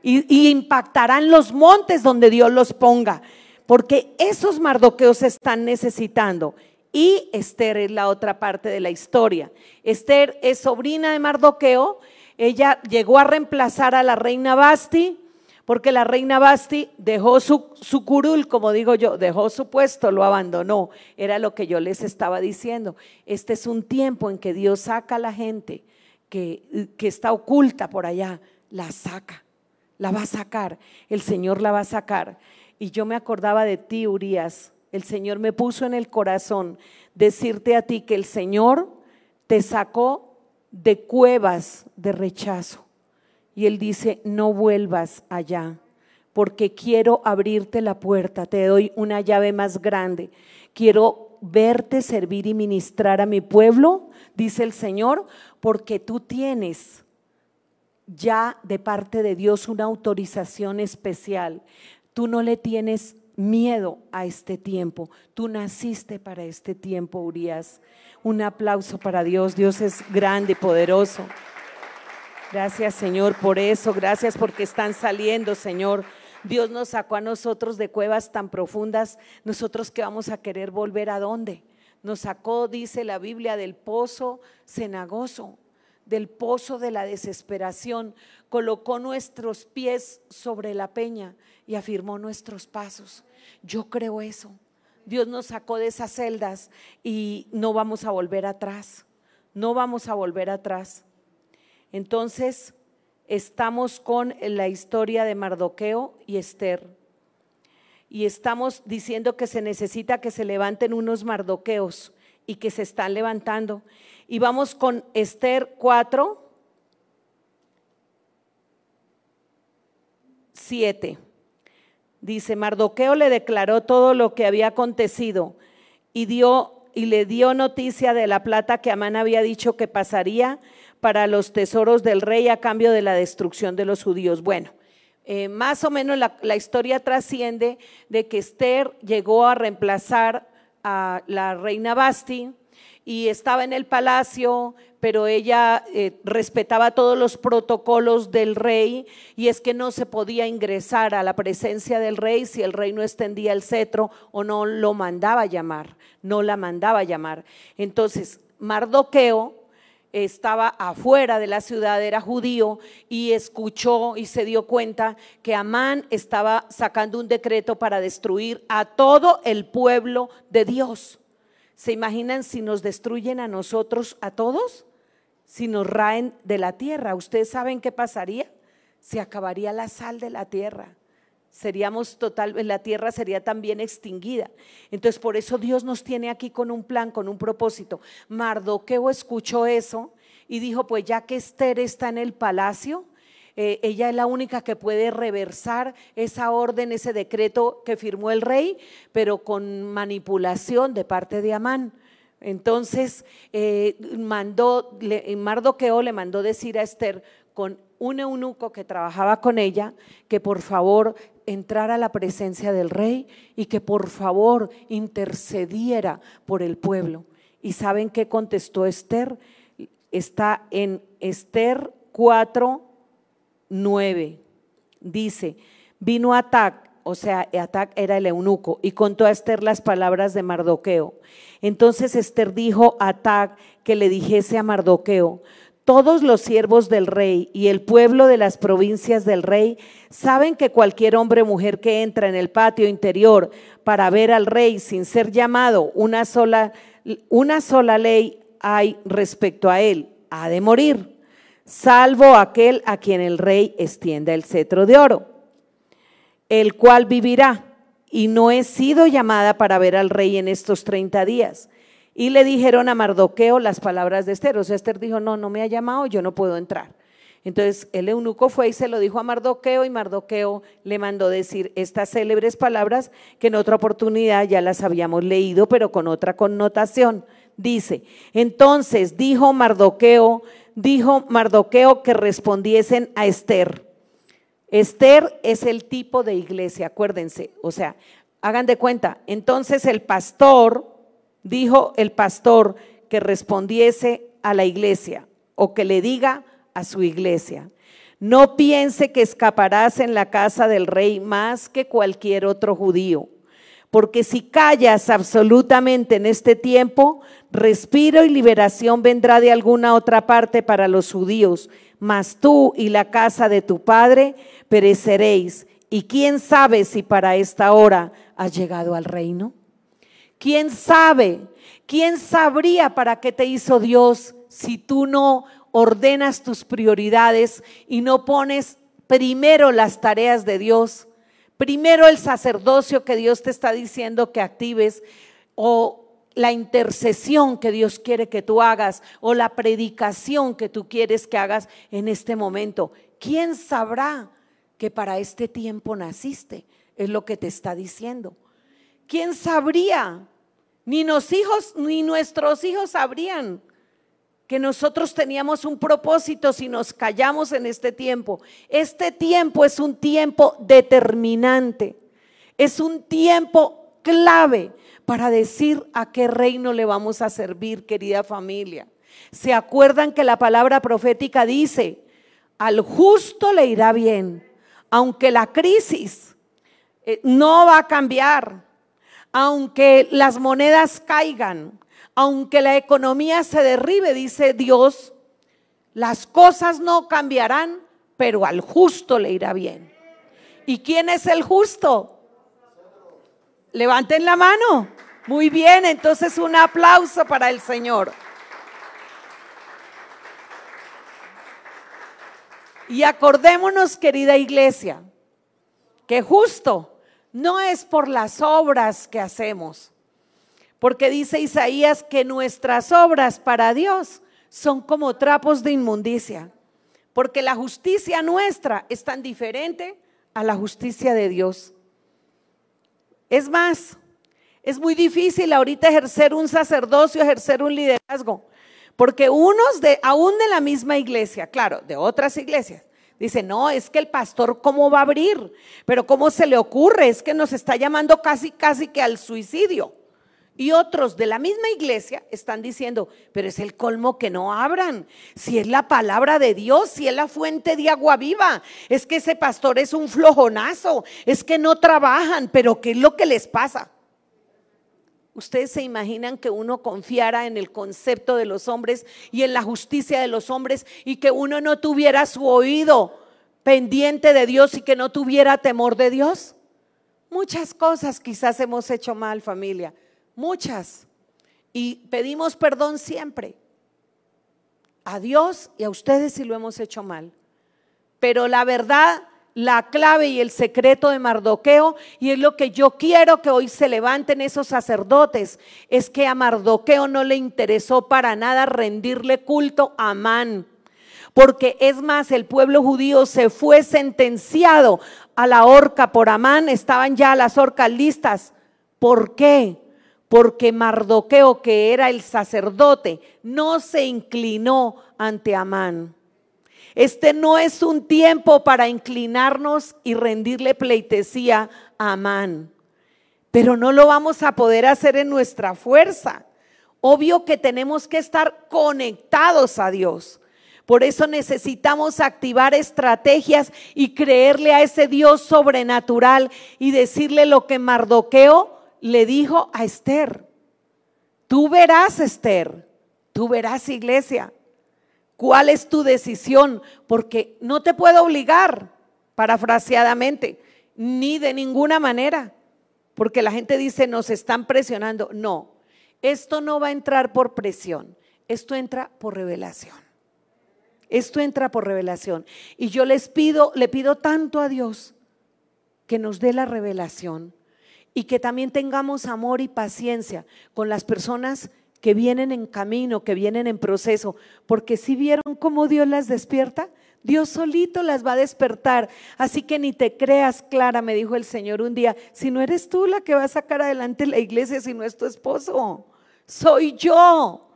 y, y impactarán los montes donde Dios los ponga porque esos mardoqueos están necesitando. Y Esther es la otra parte de la historia. Esther es sobrina de Mardoqueo. Ella llegó a reemplazar a la reina Basti, porque la reina Basti dejó su, su, curul, como digo yo, dejó su puesto, lo abandonó. Era lo que yo les estaba diciendo. Este es un tiempo en que Dios saca a la gente que, que está oculta por allá, la saca, la va a sacar, el Señor la va a sacar. Y yo me acordaba de ti, Urias. El Señor me puso en el corazón decirte a ti que el Señor te sacó de cuevas de rechazo. Y Él dice, no vuelvas allá, porque quiero abrirte la puerta, te doy una llave más grande. Quiero verte servir y ministrar a mi pueblo, dice el Señor, porque tú tienes ya de parte de Dios una autorización especial. Tú no le tienes miedo a este tiempo. Tú naciste para este tiempo, Urias. Un aplauso para Dios. Dios es grande y poderoso. Gracias, Señor, por eso. Gracias porque están saliendo, Señor. Dios nos sacó a nosotros de cuevas tan profundas. Nosotros que vamos a querer volver a dónde? Nos sacó, dice la Biblia, del pozo cenagoso, del pozo de la desesperación. Colocó nuestros pies sobre la peña y afirmó nuestros pasos. Yo creo eso. Dios nos sacó de esas celdas y no vamos a volver atrás. No vamos a volver atrás. Entonces, estamos con la historia de Mardoqueo y Esther. y estamos diciendo que se necesita que se levanten unos mardoqueos y que se están levantando. Y vamos con Esther 4, 7. Dice, Mardoqueo le declaró todo lo que había acontecido y dio y le dio noticia de la plata que Amán había dicho que pasaría para los tesoros del rey a cambio de la destrucción de los judíos. Bueno, eh, más o menos la, la historia trasciende de que Esther llegó a reemplazar a la reina Basti y estaba en el palacio, pero ella eh, respetaba todos los protocolos del rey y es que no se podía ingresar a la presencia del rey si el rey no extendía el cetro o no lo mandaba llamar, no la mandaba llamar. Entonces, Mardoqueo estaba afuera de la ciudad, era judío, y escuchó y se dio cuenta que Amán estaba sacando un decreto para destruir a todo el pueblo de Dios. ¿Se imaginan si nos destruyen a nosotros, a todos? si nos raen de la tierra. ¿Ustedes saben qué pasaría? Se acabaría la sal de la tierra. Seríamos total, la tierra sería también extinguida. Entonces, por eso Dios nos tiene aquí con un plan, con un propósito. Mardoqueo escuchó eso y dijo, pues ya que Esther está en el palacio, eh, ella es la única que puede reversar esa orden, ese decreto que firmó el rey, pero con manipulación de parte de Amán. Entonces, eh, mandó, Mardoqueo le mandó decir a Esther con un eunuco que trabajaba con ella que por favor entrara a la presencia del rey y que por favor intercediera por el pueblo. ¿Y saben qué contestó Esther? Está en Esther 4, 9. Dice, vino Atac, o sea, Atac era el eunuco, y contó a Esther las palabras de Mardoqueo. Entonces Esther dijo a Tag que le dijese a Mardoqueo, todos los siervos del rey y el pueblo de las provincias del rey saben que cualquier hombre o mujer que entra en el patio interior para ver al rey sin ser llamado, una sola, una sola ley hay respecto a él, ha de morir, salvo aquel a quien el rey extienda el cetro de oro, el cual vivirá y no he sido llamada para ver al rey en estos 30 días. Y le dijeron a Mardoqueo las palabras de Esther. O sea, Esther dijo, no, no me ha llamado, yo no puedo entrar. Entonces el eunuco fue y se lo dijo a Mardoqueo y Mardoqueo le mandó decir estas célebres palabras que en otra oportunidad ya las habíamos leído, pero con otra connotación. Dice, entonces dijo Mardoqueo, dijo Mardoqueo que respondiesen a Esther. Esther es el tipo de iglesia, acuérdense, o sea, hagan de cuenta. Entonces el pastor, dijo el pastor que respondiese a la iglesia o que le diga a su iglesia. No piense que escaparás en la casa del rey más que cualquier otro judío, porque si callas absolutamente en este tiempo, respiro y liberación vendrá de alguna otra parte para los judíos, mas tú y la casa de tu padre pereceréis. ¿Y quién sabe si para esta hora has llegado al reino? ¿Quién sabe? ¿Quién sabría para qué te hizo Dios si tú no ordenas tus prioridades y no pones primero las tareas de Dios? Primero el sacerdocio que Dios te está diciendo que actives o la intercesión que Dios quiere que tú hagas o la predicación que tú quieres que hagas en este momento. ¿Quién sabrá que para este tiempo naciste? Es lo que te está diciendo. ¿Quién sabría? Ni los hijos ni nuestros hijos sabrían que nosotros teníamos un propósito si nos callamos en este tiempo. Este tiempo es un tiempo determinante. Es un tiempo clave para decir a qué reino le vamos a servir, querida familia. ¿Se acuerdan que la palabra profética dice, al justo le irá bien, aunque la crisis eh, no va a cambiar, aunque las monedas caigan, aunque la economía se derribe, dice Dios, las cosas no cambiarán, pero al justo le irá bien. ¿Y quién es el justo? Levanten la mano. Muy bien, entonces un aplauso para el Señor. Y acordémonos, querida iglesia, que justo no es por las obras que hacemos, porque dice Isaías que nuestras obras para Dios son como trapos de inmundicia, porque la justicia nuestra es tan diferente a la justicia de Dios. Es más, es muy difícil ahorita ejercer un sacerdocio, ejercer un liderazgo, porque unos de, aún de la misma iglesia, claro, de otras iglesias, Dice, no, es que el pastor, ¿cómo va a abrir? Pero ¿cómo se le ocurre? Es que nos está llamando casi, casi que al suicidio. Y otros de la misma iglesia están diciendo, pero es el colmo que no abran. Si es la palabra de Dios, si es la fuente de agua viva, es que ese pastor es un flojonazo, es que no trabajan, pero ¿qué es lo que les pasa? ¿Ustedes se imaginan que uno confiara en el concepto de los hombres y en la justicia de los hombres y que uno no tuviera su oído pendiente de Dios y que no tuviera temor de Dios? Muchas cosas quizás hemos hecho mal, familia, muchas. Y pedimos perdón siempre a Dios y a ustedes si lo hemos hecho mal. Pero la verdad la clave y el secreto de Mardoqueo, y es lo que yo quiero que hoy se levanten esos sacerdotes, es que a Mardoqueo no le interesó para nada rendirle culto a Amán. Porque es más, el pueblo judío se fue sentenciado a la horca por Amán, estaban ya las horcas listas. ¿Por qué? Porque Mardoqueo, que era el sacerdote, no se inclinó ante Amán. Este no es un tiempo para inclinarnos y rendirle pleitesía a Amán, pero no lo vamos a poder hacer en nuestra fuerza. Obvio que tenemos que estar conectados a Dios. Por eso necesitamos activar estrategias y creerle a ese Dios sobrenatural y decirle lo que Mardoqueo le dijo a Esther. Tú verás, Esther, tú verás, iglesia. ¿Cuál es tu decisión? Porque no te puedo obligar, parafraseadamente, ni de ninguna manera, porque la gente dice, nos están presionando. No, esto no va a entrar por presión, esto entra por revelación. Esto entra por revelación. Y yo les pido, le pido tanto a Dios que nos dé la revelación y que también tengamos amor y paciencia con las personas que vienen en camino, que vienen en proceso, porque si vieron cómo Dios las despierta, Dios solito las va a despertar. Así que ni te creas, Clara, me dijo el Señor un día, si no eres tú la que va a sacar adelante la iglesia, si no es tu esposo, soy yo.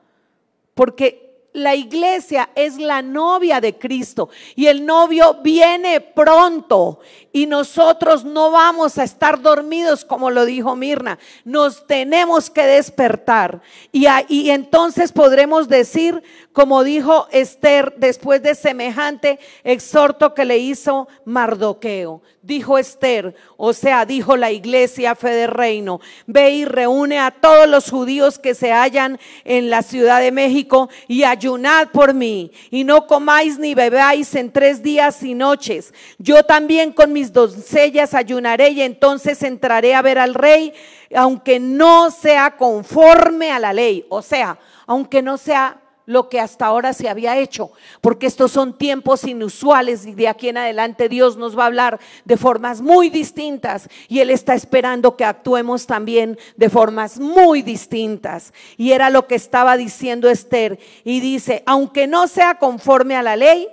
Porque la iglesia es la novia de Cristo y el novio viene pronto y nosotros no vamos a estar dormidos como lo dijo Mirna, nos tenemos que despertar y, y entonces podremos decir como dijo Esther después de semejante exhorto que le hizo Mardoqueo, dijo Esther, o sea, dijo la iglesia fe de reino, ve y reúne a todos los judíos que se hallan en la Ciudad de México y ayunad por mí, y no comáis ni bebáis en tres días y noches. Yo también con mis doncellas ayunaré y entonces entraré a ver al rey, aunque no sea conforme a la ley, o sea, aunque no sea lo que hasta ahora se había hecho, porque estos son tiempos inusuales y de aquí en adelante Dios nos va a hablar de formas muy distintas y Él está esperando que actuemos también de formas muy distintas. Y era lo que estaba diciendo Esther y dice, aunque no sea conforme a la ley,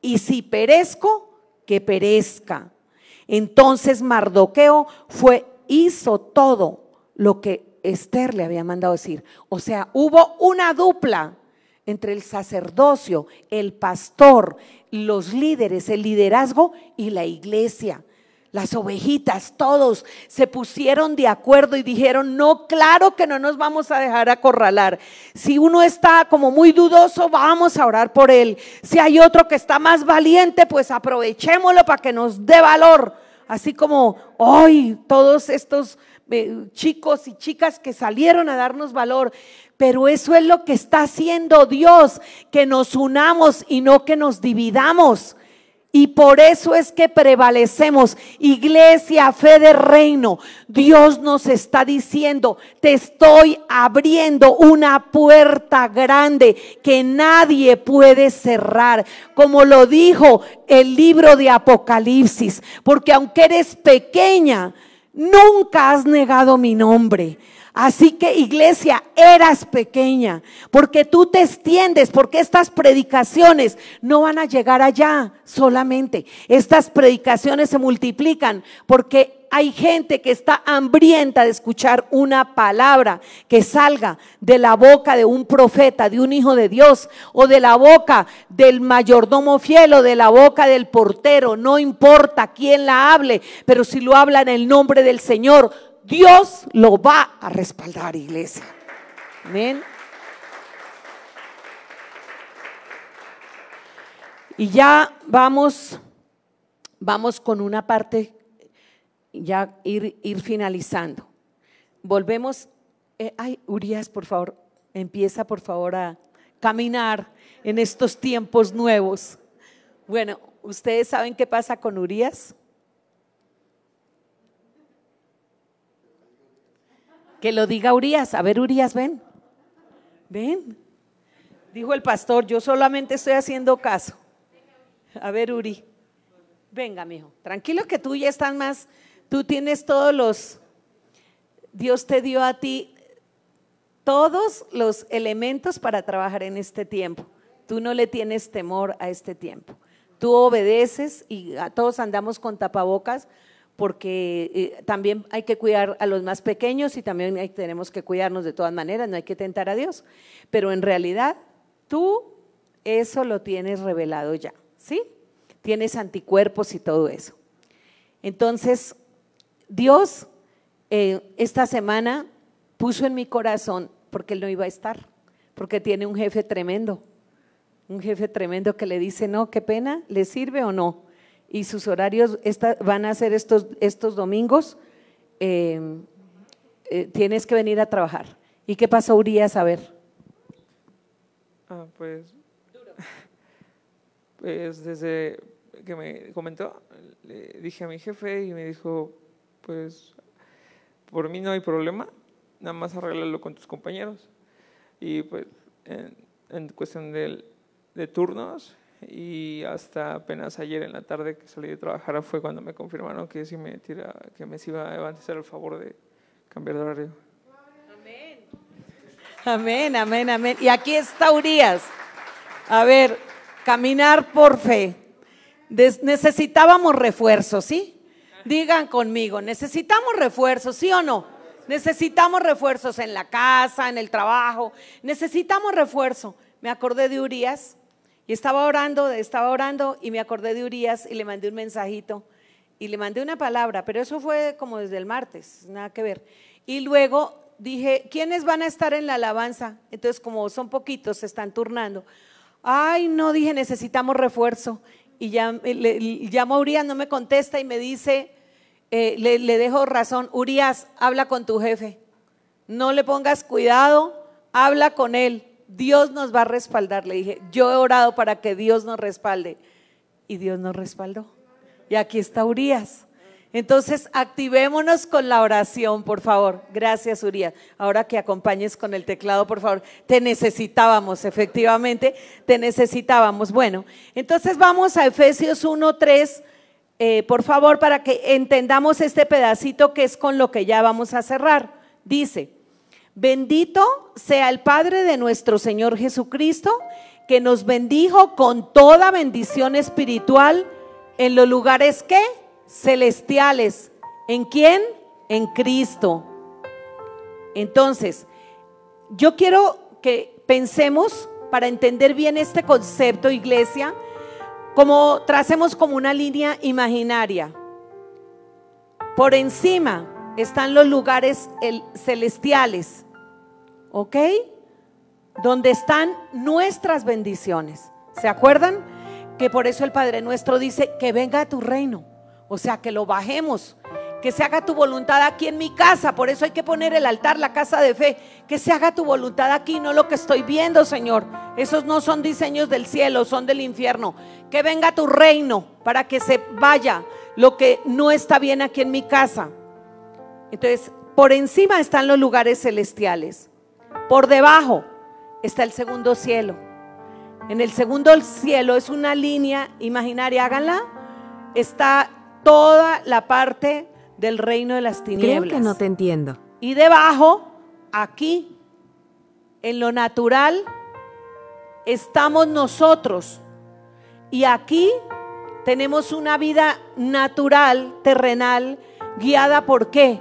y si perezco, que perezca. Entonces Mardoqueo fue, hizo todo lo que Esther le había mandado decir. O sea, hubo una dupla entre el sacerdocio, el pastor, los líderes, el liderazgo y la iglesia. Las ovejitas, todos se pusieron de acuerdo y dijeron, no, claro que no nos vamos a dejar acorralar. Si uno está como muy dudoso, vamos a orar por él. Si hay otro que está más valiente, pues aprovechémoslo para que nos dé valor. Así como hoy todos estos chicos y chicas que salieron a darnos valor. Pero eso es lo que está haciendo Dios, que nos unamos y no que nos dividamos. Y por eso es que prevalecemos. Iglesia, fe de reino. Dios nos está diciendo, te estoy abriendo una puerta grande que nadie puede cerrar. Como lo dijo el libro de Apocalipsis. Porque aunque eres pequeña, Nunca has negado mi nombre. Así que iglesia, eras pequeña, porque tú te extiendes, porque estas predicaciones no van a llegar allá solamente. Estas predicaciones se multiplican porque hay gente que está hambrienta de escuchar una palabra que salga de la boca de un profeta, de un hijo de Dios, o de la boca del mayordomo fiel o de la boca del portero. No importa quién la hable, pero si lo habla en el nombre del Señor, Dios lo va a respaldar, iglesia. Amén. Y ya vamos, vamos con una parte, ya ir, ir finalizando. Volvemos. Eh, ay, Urias, por favor, empieza por favor a caminar en estos tiempos nuevos. Bueno, ¿ustedes saben qué pasa con Urias? Que lo diga Urias. A ver, Urias, ven. Ven. Dijo el pastor, yo solamente estoy haciendo caso. A ver, Uri. Venga, mijo. Tranquilo que tú ya estás más, tú tienes todos los, Dios te dio a ti todos los elementos para trabajar en este tiempo. Tú no le tienes temor a este tiempo. Tú obedeces y a todos andamos con tapabocas porque eh, también hay que cuidar a los más pequeños y también tenemos que cuidarnos de todas maneras, no hay que tentar a Dios. Pero en realidad tú eso lo tienes revelado ya, ¿sí? Tienes anticuerpos y todo eso. Entonces, Dios eh, esta semana puso en mi corazón, porque Él no iba a estar, porque tiene un jefe tremendo, un jefe tremendo que le dice, no, qué pena, ¿le sirve o no? y sus horarios van a ser estos, estos domingos, em, eh, tienes que venir a trabajar. ¿Y qué pasó, Urias? A ver. Ah, pues, pues desde que me comentó, le dije a mi jefe y me dijo, pues por mí no hay problema, nada más arreglarlo con tus compañeros. Y pues en, cuestión de, turnos, y hasta apenas ayer en la tarde que salí de trabajar fue cuando me confirmaron que sí me iba a hacer el favor de cambiar de horario. Amén. Amén, amén, amén. Y aquí está Urias. A ver, caminar por fe. necesitábamos refuerzos, ¿sí? Digan conmigo, necesitamos refuerzos, ¿sí o no? Necesitamos refuerzos en la casa, en el trabajo. Necesitamos refuerzo. Me acordé de Urias y estaba orando, estaba orando y me acordé de Urias y le mandé un mensajito y le mandé una palabra, pero eso fue como desde el martes, nada que ver. Y luego dije, ¿quiénes van a estar en la alabanza? Entonces, como son poquitos, se están turnando. Ay, no, dije, necesitamos refuerzo. Y ya le, llamo a Urias, no me contesta y me dice, eh, le, le dejo razón, Urias, habla con tu jefe. No le pongas cuidado, habla con él. Dios nos va a respaldar. Le dije, yo he orado para que Dios nos respalde. Y Dios nos respaldó. Y aquí está Urias. Entonces, activémonos con la oración, por favor. Gracias, Urias. Ahora que acompañes con el teclado, por favor. Te necesitábamos, efectivamente, te necesitábamos. Bueno, entonces vamos a Efesios 1, 3, eh, por favor, para que entendamos este pedacito que es con lo que ya vamos a cerrar. Dice, Bendito sea el Padre de nuestro Señor Jesucristo, que nos bendijo con toda bendición espiritual en los lugares que celestiales. ¿En quién? En Cristo. Entonces, yo quiero que pensemos para entender bien este concepto, iglesia, como tracemos como una línea imaginaria. Por encima están los lugares celestiales ¿ok? Donde están nuestras bendiciones. ¿Se acuerdan? Que por eso el Padre nuestro dice que venga a tu reino. O sea, que lo bajemos. Que se haga tu voluntad aquí en mi casa. Por eso hay que poner el altar, la casa de fe. Que se haga tu voluntad aquí, no lo que estoy viendo, Señor. Esos no son diseños del cielo, son del infierno. Que venga tu reino para que se vaya lo que no está bien aquí en mi casa. Entonces, por encima están los lugares celestiales. Por debajo está el segundo cielo. En el segundo cielo es una línea imaginaria, háganla. Está toda la parte del reino de las tinieblas. Creo que no te entiendo. Y debajo, aquí, en lo natural, estamos nosotros. Y aquí tenemos una vida natural, terrenal, guiada por qué?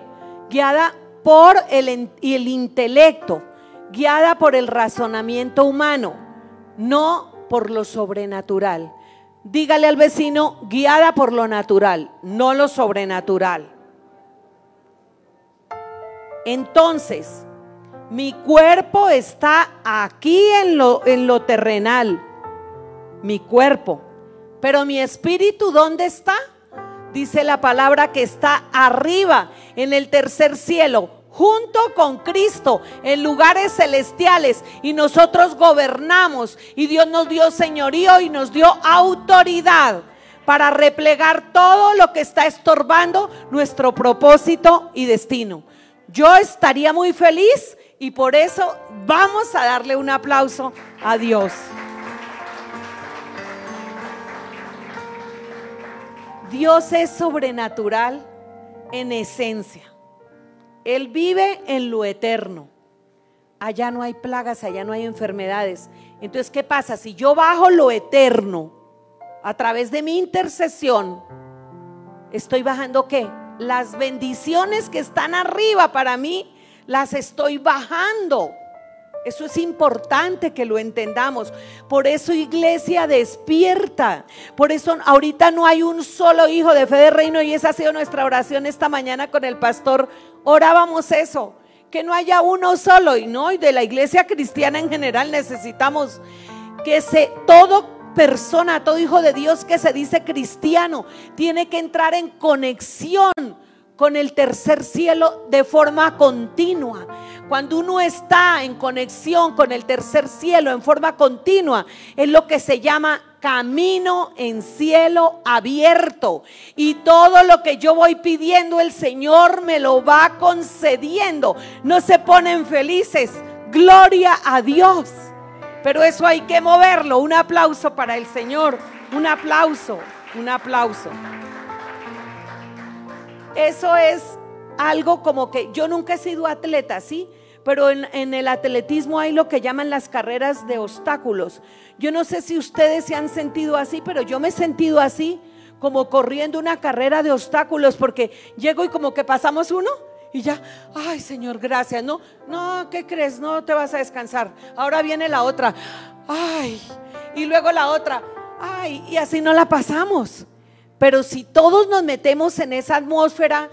Guiada por el, el intelecto, guiada por el razonamiento humano, no por lo sobrenatural. Dígale al vecino, guiada por lo natural, no lo sobrenatural. Entonces, mi cuerpo está aquí en lo, en lo terrenal, mi cuerpo, pero mi espíritu, ¿dónde está? Dice la palabra que está arriba, en el tercer cielo, junto con Cristo en lugares celestiales y nosotros gobernamos y Dios nos dio señorío y nos dio autoridad para replegar todo lo que está estorbando nuestro propósito y destino. Yo estaría muy feliz y por eso vamos a darle un aplauso a Dios. Dios es sobrenatural en esencia. Él vive en lo eterno. Allá no hay plagas, allá no hay enfermedades. Entonces, ¿qué pasa? Si yo bajo lo eterno a través de mi intercesión, estoy bajando qué? Las bendiciones que están arriba para mí, las estoy bajando. Eso es importante que lo entendamos. Por eso iglesia despierta. Por eso ahorita no hay un solo hijo de fe de reino y esa ha sido nuestra oración esta mañana con el pastor. Orábamos eso, que no haya uno solo y no, y de la iglesia cristiana en general necesitamos que se todo persona, todo hijo de Dios que se dice cristiano, tiene que entrar en conexión con el tercer cielo de forma continua. Cuando uno está en conexión con el tercer cielo en forma continua, es lo que se llama camino en cielo abierto. Y todo lo que yo voy pidiendo, el Señor me lo va concediendo. No se ponen felices. Gloria a Dios. Pero eso hay que moverlo. Un aplauso para el Señor. Un aplauso. Un aplauso. Eso es algo como que yo nunca he sido atleta, ¿sí? Pero en, el atletismo hay lo que llaman las carreras de obstáculos. Yo no sé si ustedes se han sentido así, pero yo me he sentido así, como corriendo una carrera de obstáculos, porque llego y como que pasamos uno y ya, ay Señor, gracias. No, no, ¿qué crees? No te vas a descansar. Ahora viene la otra, ay, y luego la otra, ay, y así no la pasamos. Pero si todos nos metemos en esa atmósfera,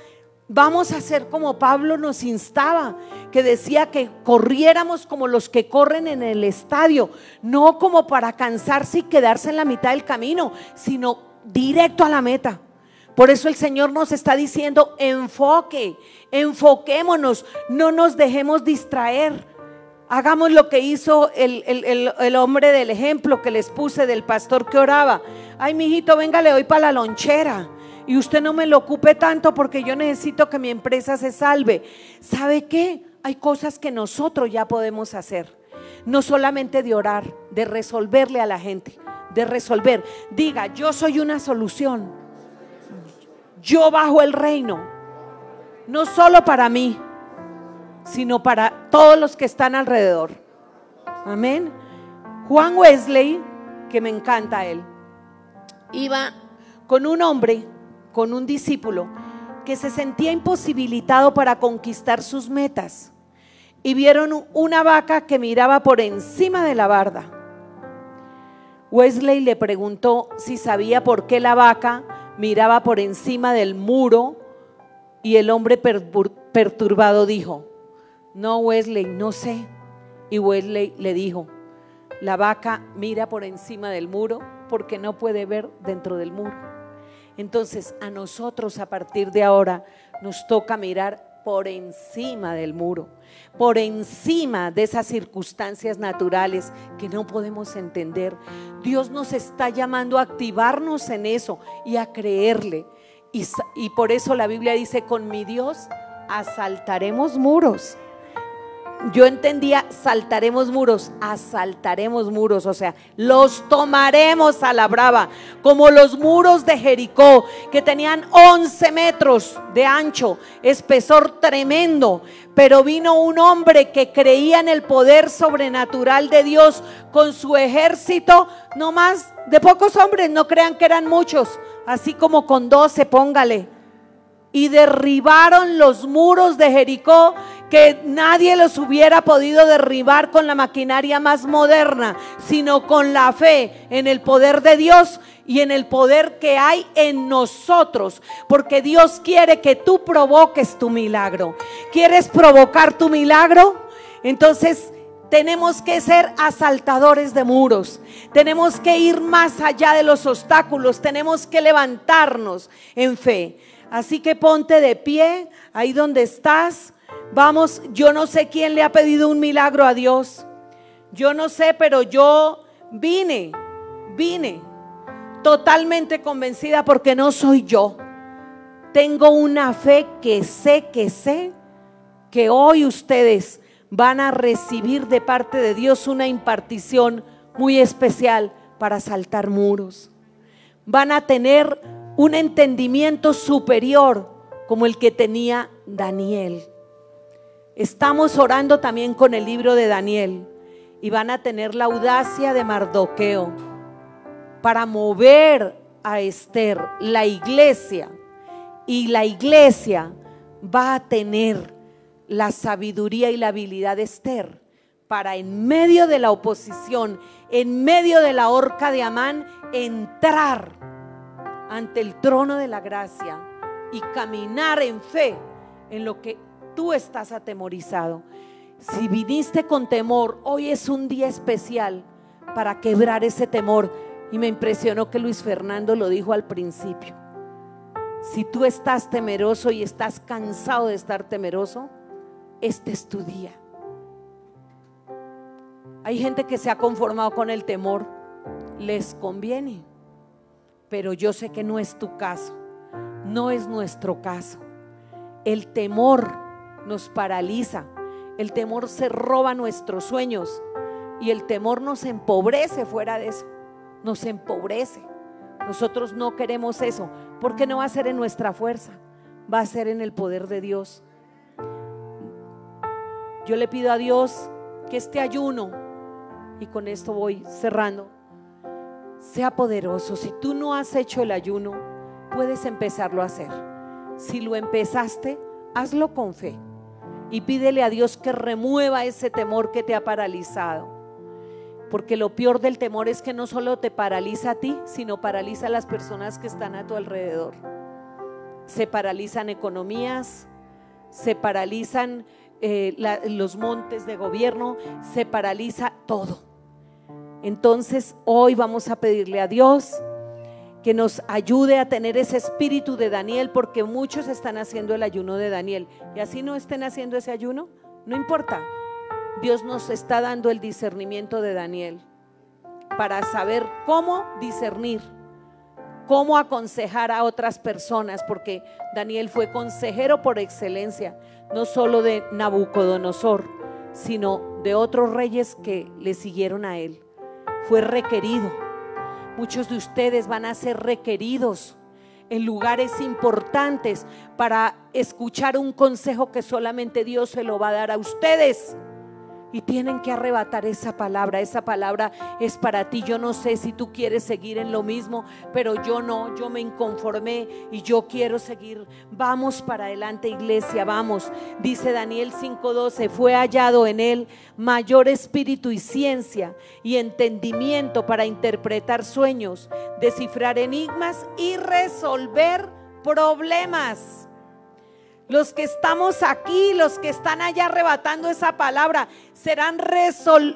vamos a ser como Pablo nos instaba, que decía que corriéramos como los que corren en el estadio, no como para cansarse y quedarse en la mitad del camino, sino directo a la meta. Por eso el Señor nos está diciendo, enfoque, enfoquémonos, no nos dejemos distraer. Hagamos lo que hizo el, el, hombre del ejemplo que les puse del pastor que oraba ay, mijito, venga, le doy para la lonchera. Y usted no me lo ocupe tanto porque yo necesito que mi empresa se salve. ¿Sabe qué? Hay cosas que nosotros ya podemos hacer. No solamente de orar, de resolverle a la gente, de resolver. Diga, yo soy una solución. Yo bajo el reino. No solo para mí, sino para todos los que están alrededor. Amén. Juan Wesley, que me encanta él iba con un hombre, con un discípulo, que se sentía imposibilitado para conquistar sus metas. Y vieron una vaca que miraba por encima de la barda. Wesley le preguntó si sabía por qué la vaca miraba por encima del muro y el hombre perturbado dijo, no Wesley, no sé. Y Wesley le dijo, la vaca mira por encima del muro porque no puede ver dentro del muro. Entonces a nosotros a partir de ahora nos toca mirar por encima del muro, por encima de esas circunstancias naturales que no podemos entender. Dios nos está llamando a activarnos en eso y a creerle. Y, y por eso la Biblia dice, con mi Dios asaltaremos muros. Yo entendía, saltaremos muros, asaltaremos muros, o sea, los tomaremos a la brava, como los muros de Jericó, que tenían 11 metros de ancho, espesor tremendo, pero vino un hombre que creía en el poder sobrenatural de Dios con su ejército, no más de pocos hombres, no crean que eran muchos, así como con 12, póngale y derribaron los muros de Jericó que nadie los hubiera podido derribar con la maquinaria más moderna, sino con la fe en el poder de Dios y en el poder que hay en nosotros, porque Dios quiere que tú provoques tu milagro. ¿Quieres provocar tu milagro? Entonces tenemos que ser asaltadores de muros. Tenemos que ir más allá de los obstáculos. Tenemos que levantarnos en fe. Así que ponte de pie ahí donde estás. Vamos, yo no sé quién le ha pedido un milagro a Dios. Yo no sé, pero yo vine, vine totalmente convencida porque no soy yo. Tengo una fe que sé, que sé que hoy ustedes van a recibir de parte de Dios una impartición muy especial para saltar muros. Van a tener un entendimiento superior como el que tenía Daniel. Estamos orando también con el libro de Daniel y van a tener la audacia de Mardoqueo para mover a Esther, la iglesia, y la iglesia va a tener la sabiduría y la habilidad de Esther para en medio de la oposición, en medio de la horca de Amán, entrar ante el trono de la gracia y caminar en fe en lo que tú estás atemorizado. Si viniste con temor, hoy es un día especial para quebrar ese temor. Y me impresionó que Luis Fernando lo dijo al principio. Si tú estás temeroso y estás cansado de estar temeroso, este es tu día. Hay gente que se ha conformado con el temor. Les conviene pero yo sé que no es tu caso, no es nuestro caso. El temor nos paraliza, el temor se roba nuestros sueños y el temor nos empobrece fuera de eso, nos empobrece. Nosotros no queremos eso, porque no va a ser en nuestra fuerza, va a ser en el poder de Dios. Yo le pido a Dios que este ayuno, y con esto voy cerrando, sea poderoso. Si tú no has hecho el ayuno, puedes empezarlo a hacer. Si lo empezaste, hazlo con fe y pídele a Dios que remueva ese temor que te ha paralizado. Porque lo peor del temor es que no solo te paraliza a ti, sino paraliza a las personas que están a tu alrededor. Se paralizan economías, se paralizan eh, los montes de gobierno, se paraliza todo. Entonces hoy vamos a pedirle a Dios que nos ayude a tener ese espíritu de Daniel, porque muchos están haciendo el ayuno de Daniel. Y así no estén haciendo ese ayuno, no importa. Dios nos está dando el discernimiento de Daniel para saber cómo discernir, cómo aconsejar a otras personas, porque Daniel fue consejero por excelencia, no solo de Nabucodonosor, sino de otros reyes que le siguieron a él fue requerido. Muchos de ustedes van a ser requeridos en lugares importantes para escuchar un consejo que solamente Dios se lo va a dar a ustedes. Y tienen que arrebatar esa palabra. Esa palabra es para ti. Yo no sé si tú quieres seguir en lo mismo, pero yo no. Yo me inconformé y yo quiero seguir. Vamos para adelante, iglesia. Vamos. Dice Daniel 5:12. Fue hallado en él mayor espíritu y ciencia y entendimiento para interpretar sueños, descifrar enigmas y resolver problemas. Los que estamos aquí, los que están allá arrebatando esa palabra, serán resol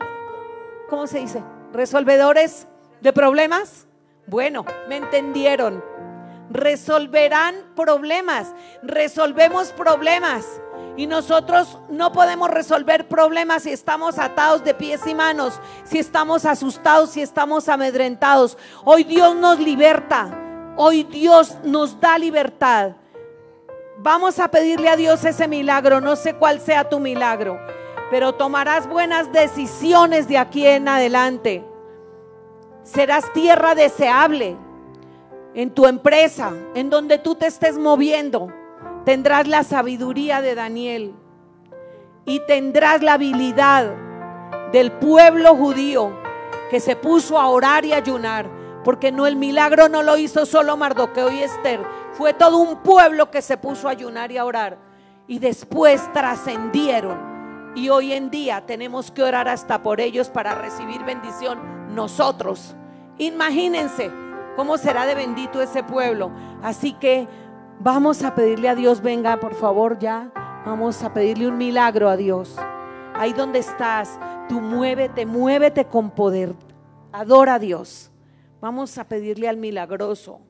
¿cómo se dice? resolvedores de problemas. Bueno, me entendieron. Resolverán problemas. Resolvemos problemas. Y nosotros no podemos resolver problemas si estamos atados de pies y manos, si estamos asustados, si estamos amedrentados. Hoy Dios nos liberta. Hoy Dios nos da libertad. Vamos a pedirle a Dios ese milagro, no sé cuál sea tu milagro, pero tomarás buenas decisiones de aquí en adelante. Serás tierra deseable en tu empresa, en donde tú te estés moviendo. Tendrás la sabiduría de Daniel y tendrás la habilidad del pueblo judío que se puso a orar y ayunar, porque no el milagro no lo hizo solo Mardoqueo y Esther, fue todo un pueblo que se puso a ayunar y a orar y después trascendieron. Y hoy en día tenemos que orar hasta por ellos para recibir bendición nosotros. Imagínense cómo será de bendito ese pueblo. Así que vamos a pedirle a Dios, venga por favor ya, vamos a pedirle un milagro a Dios. Ahí donde estás, tú muévete, muévete con poder. Adora a Dios. Vamos a pedirle al milagroso,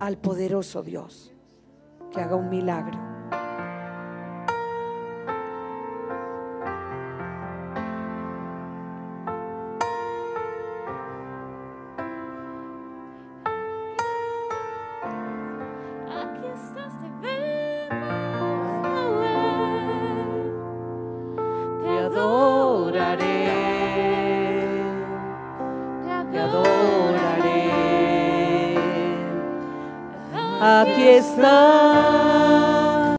al poderoso Dios, que haga un milagro. Adoraré. Aquí estás.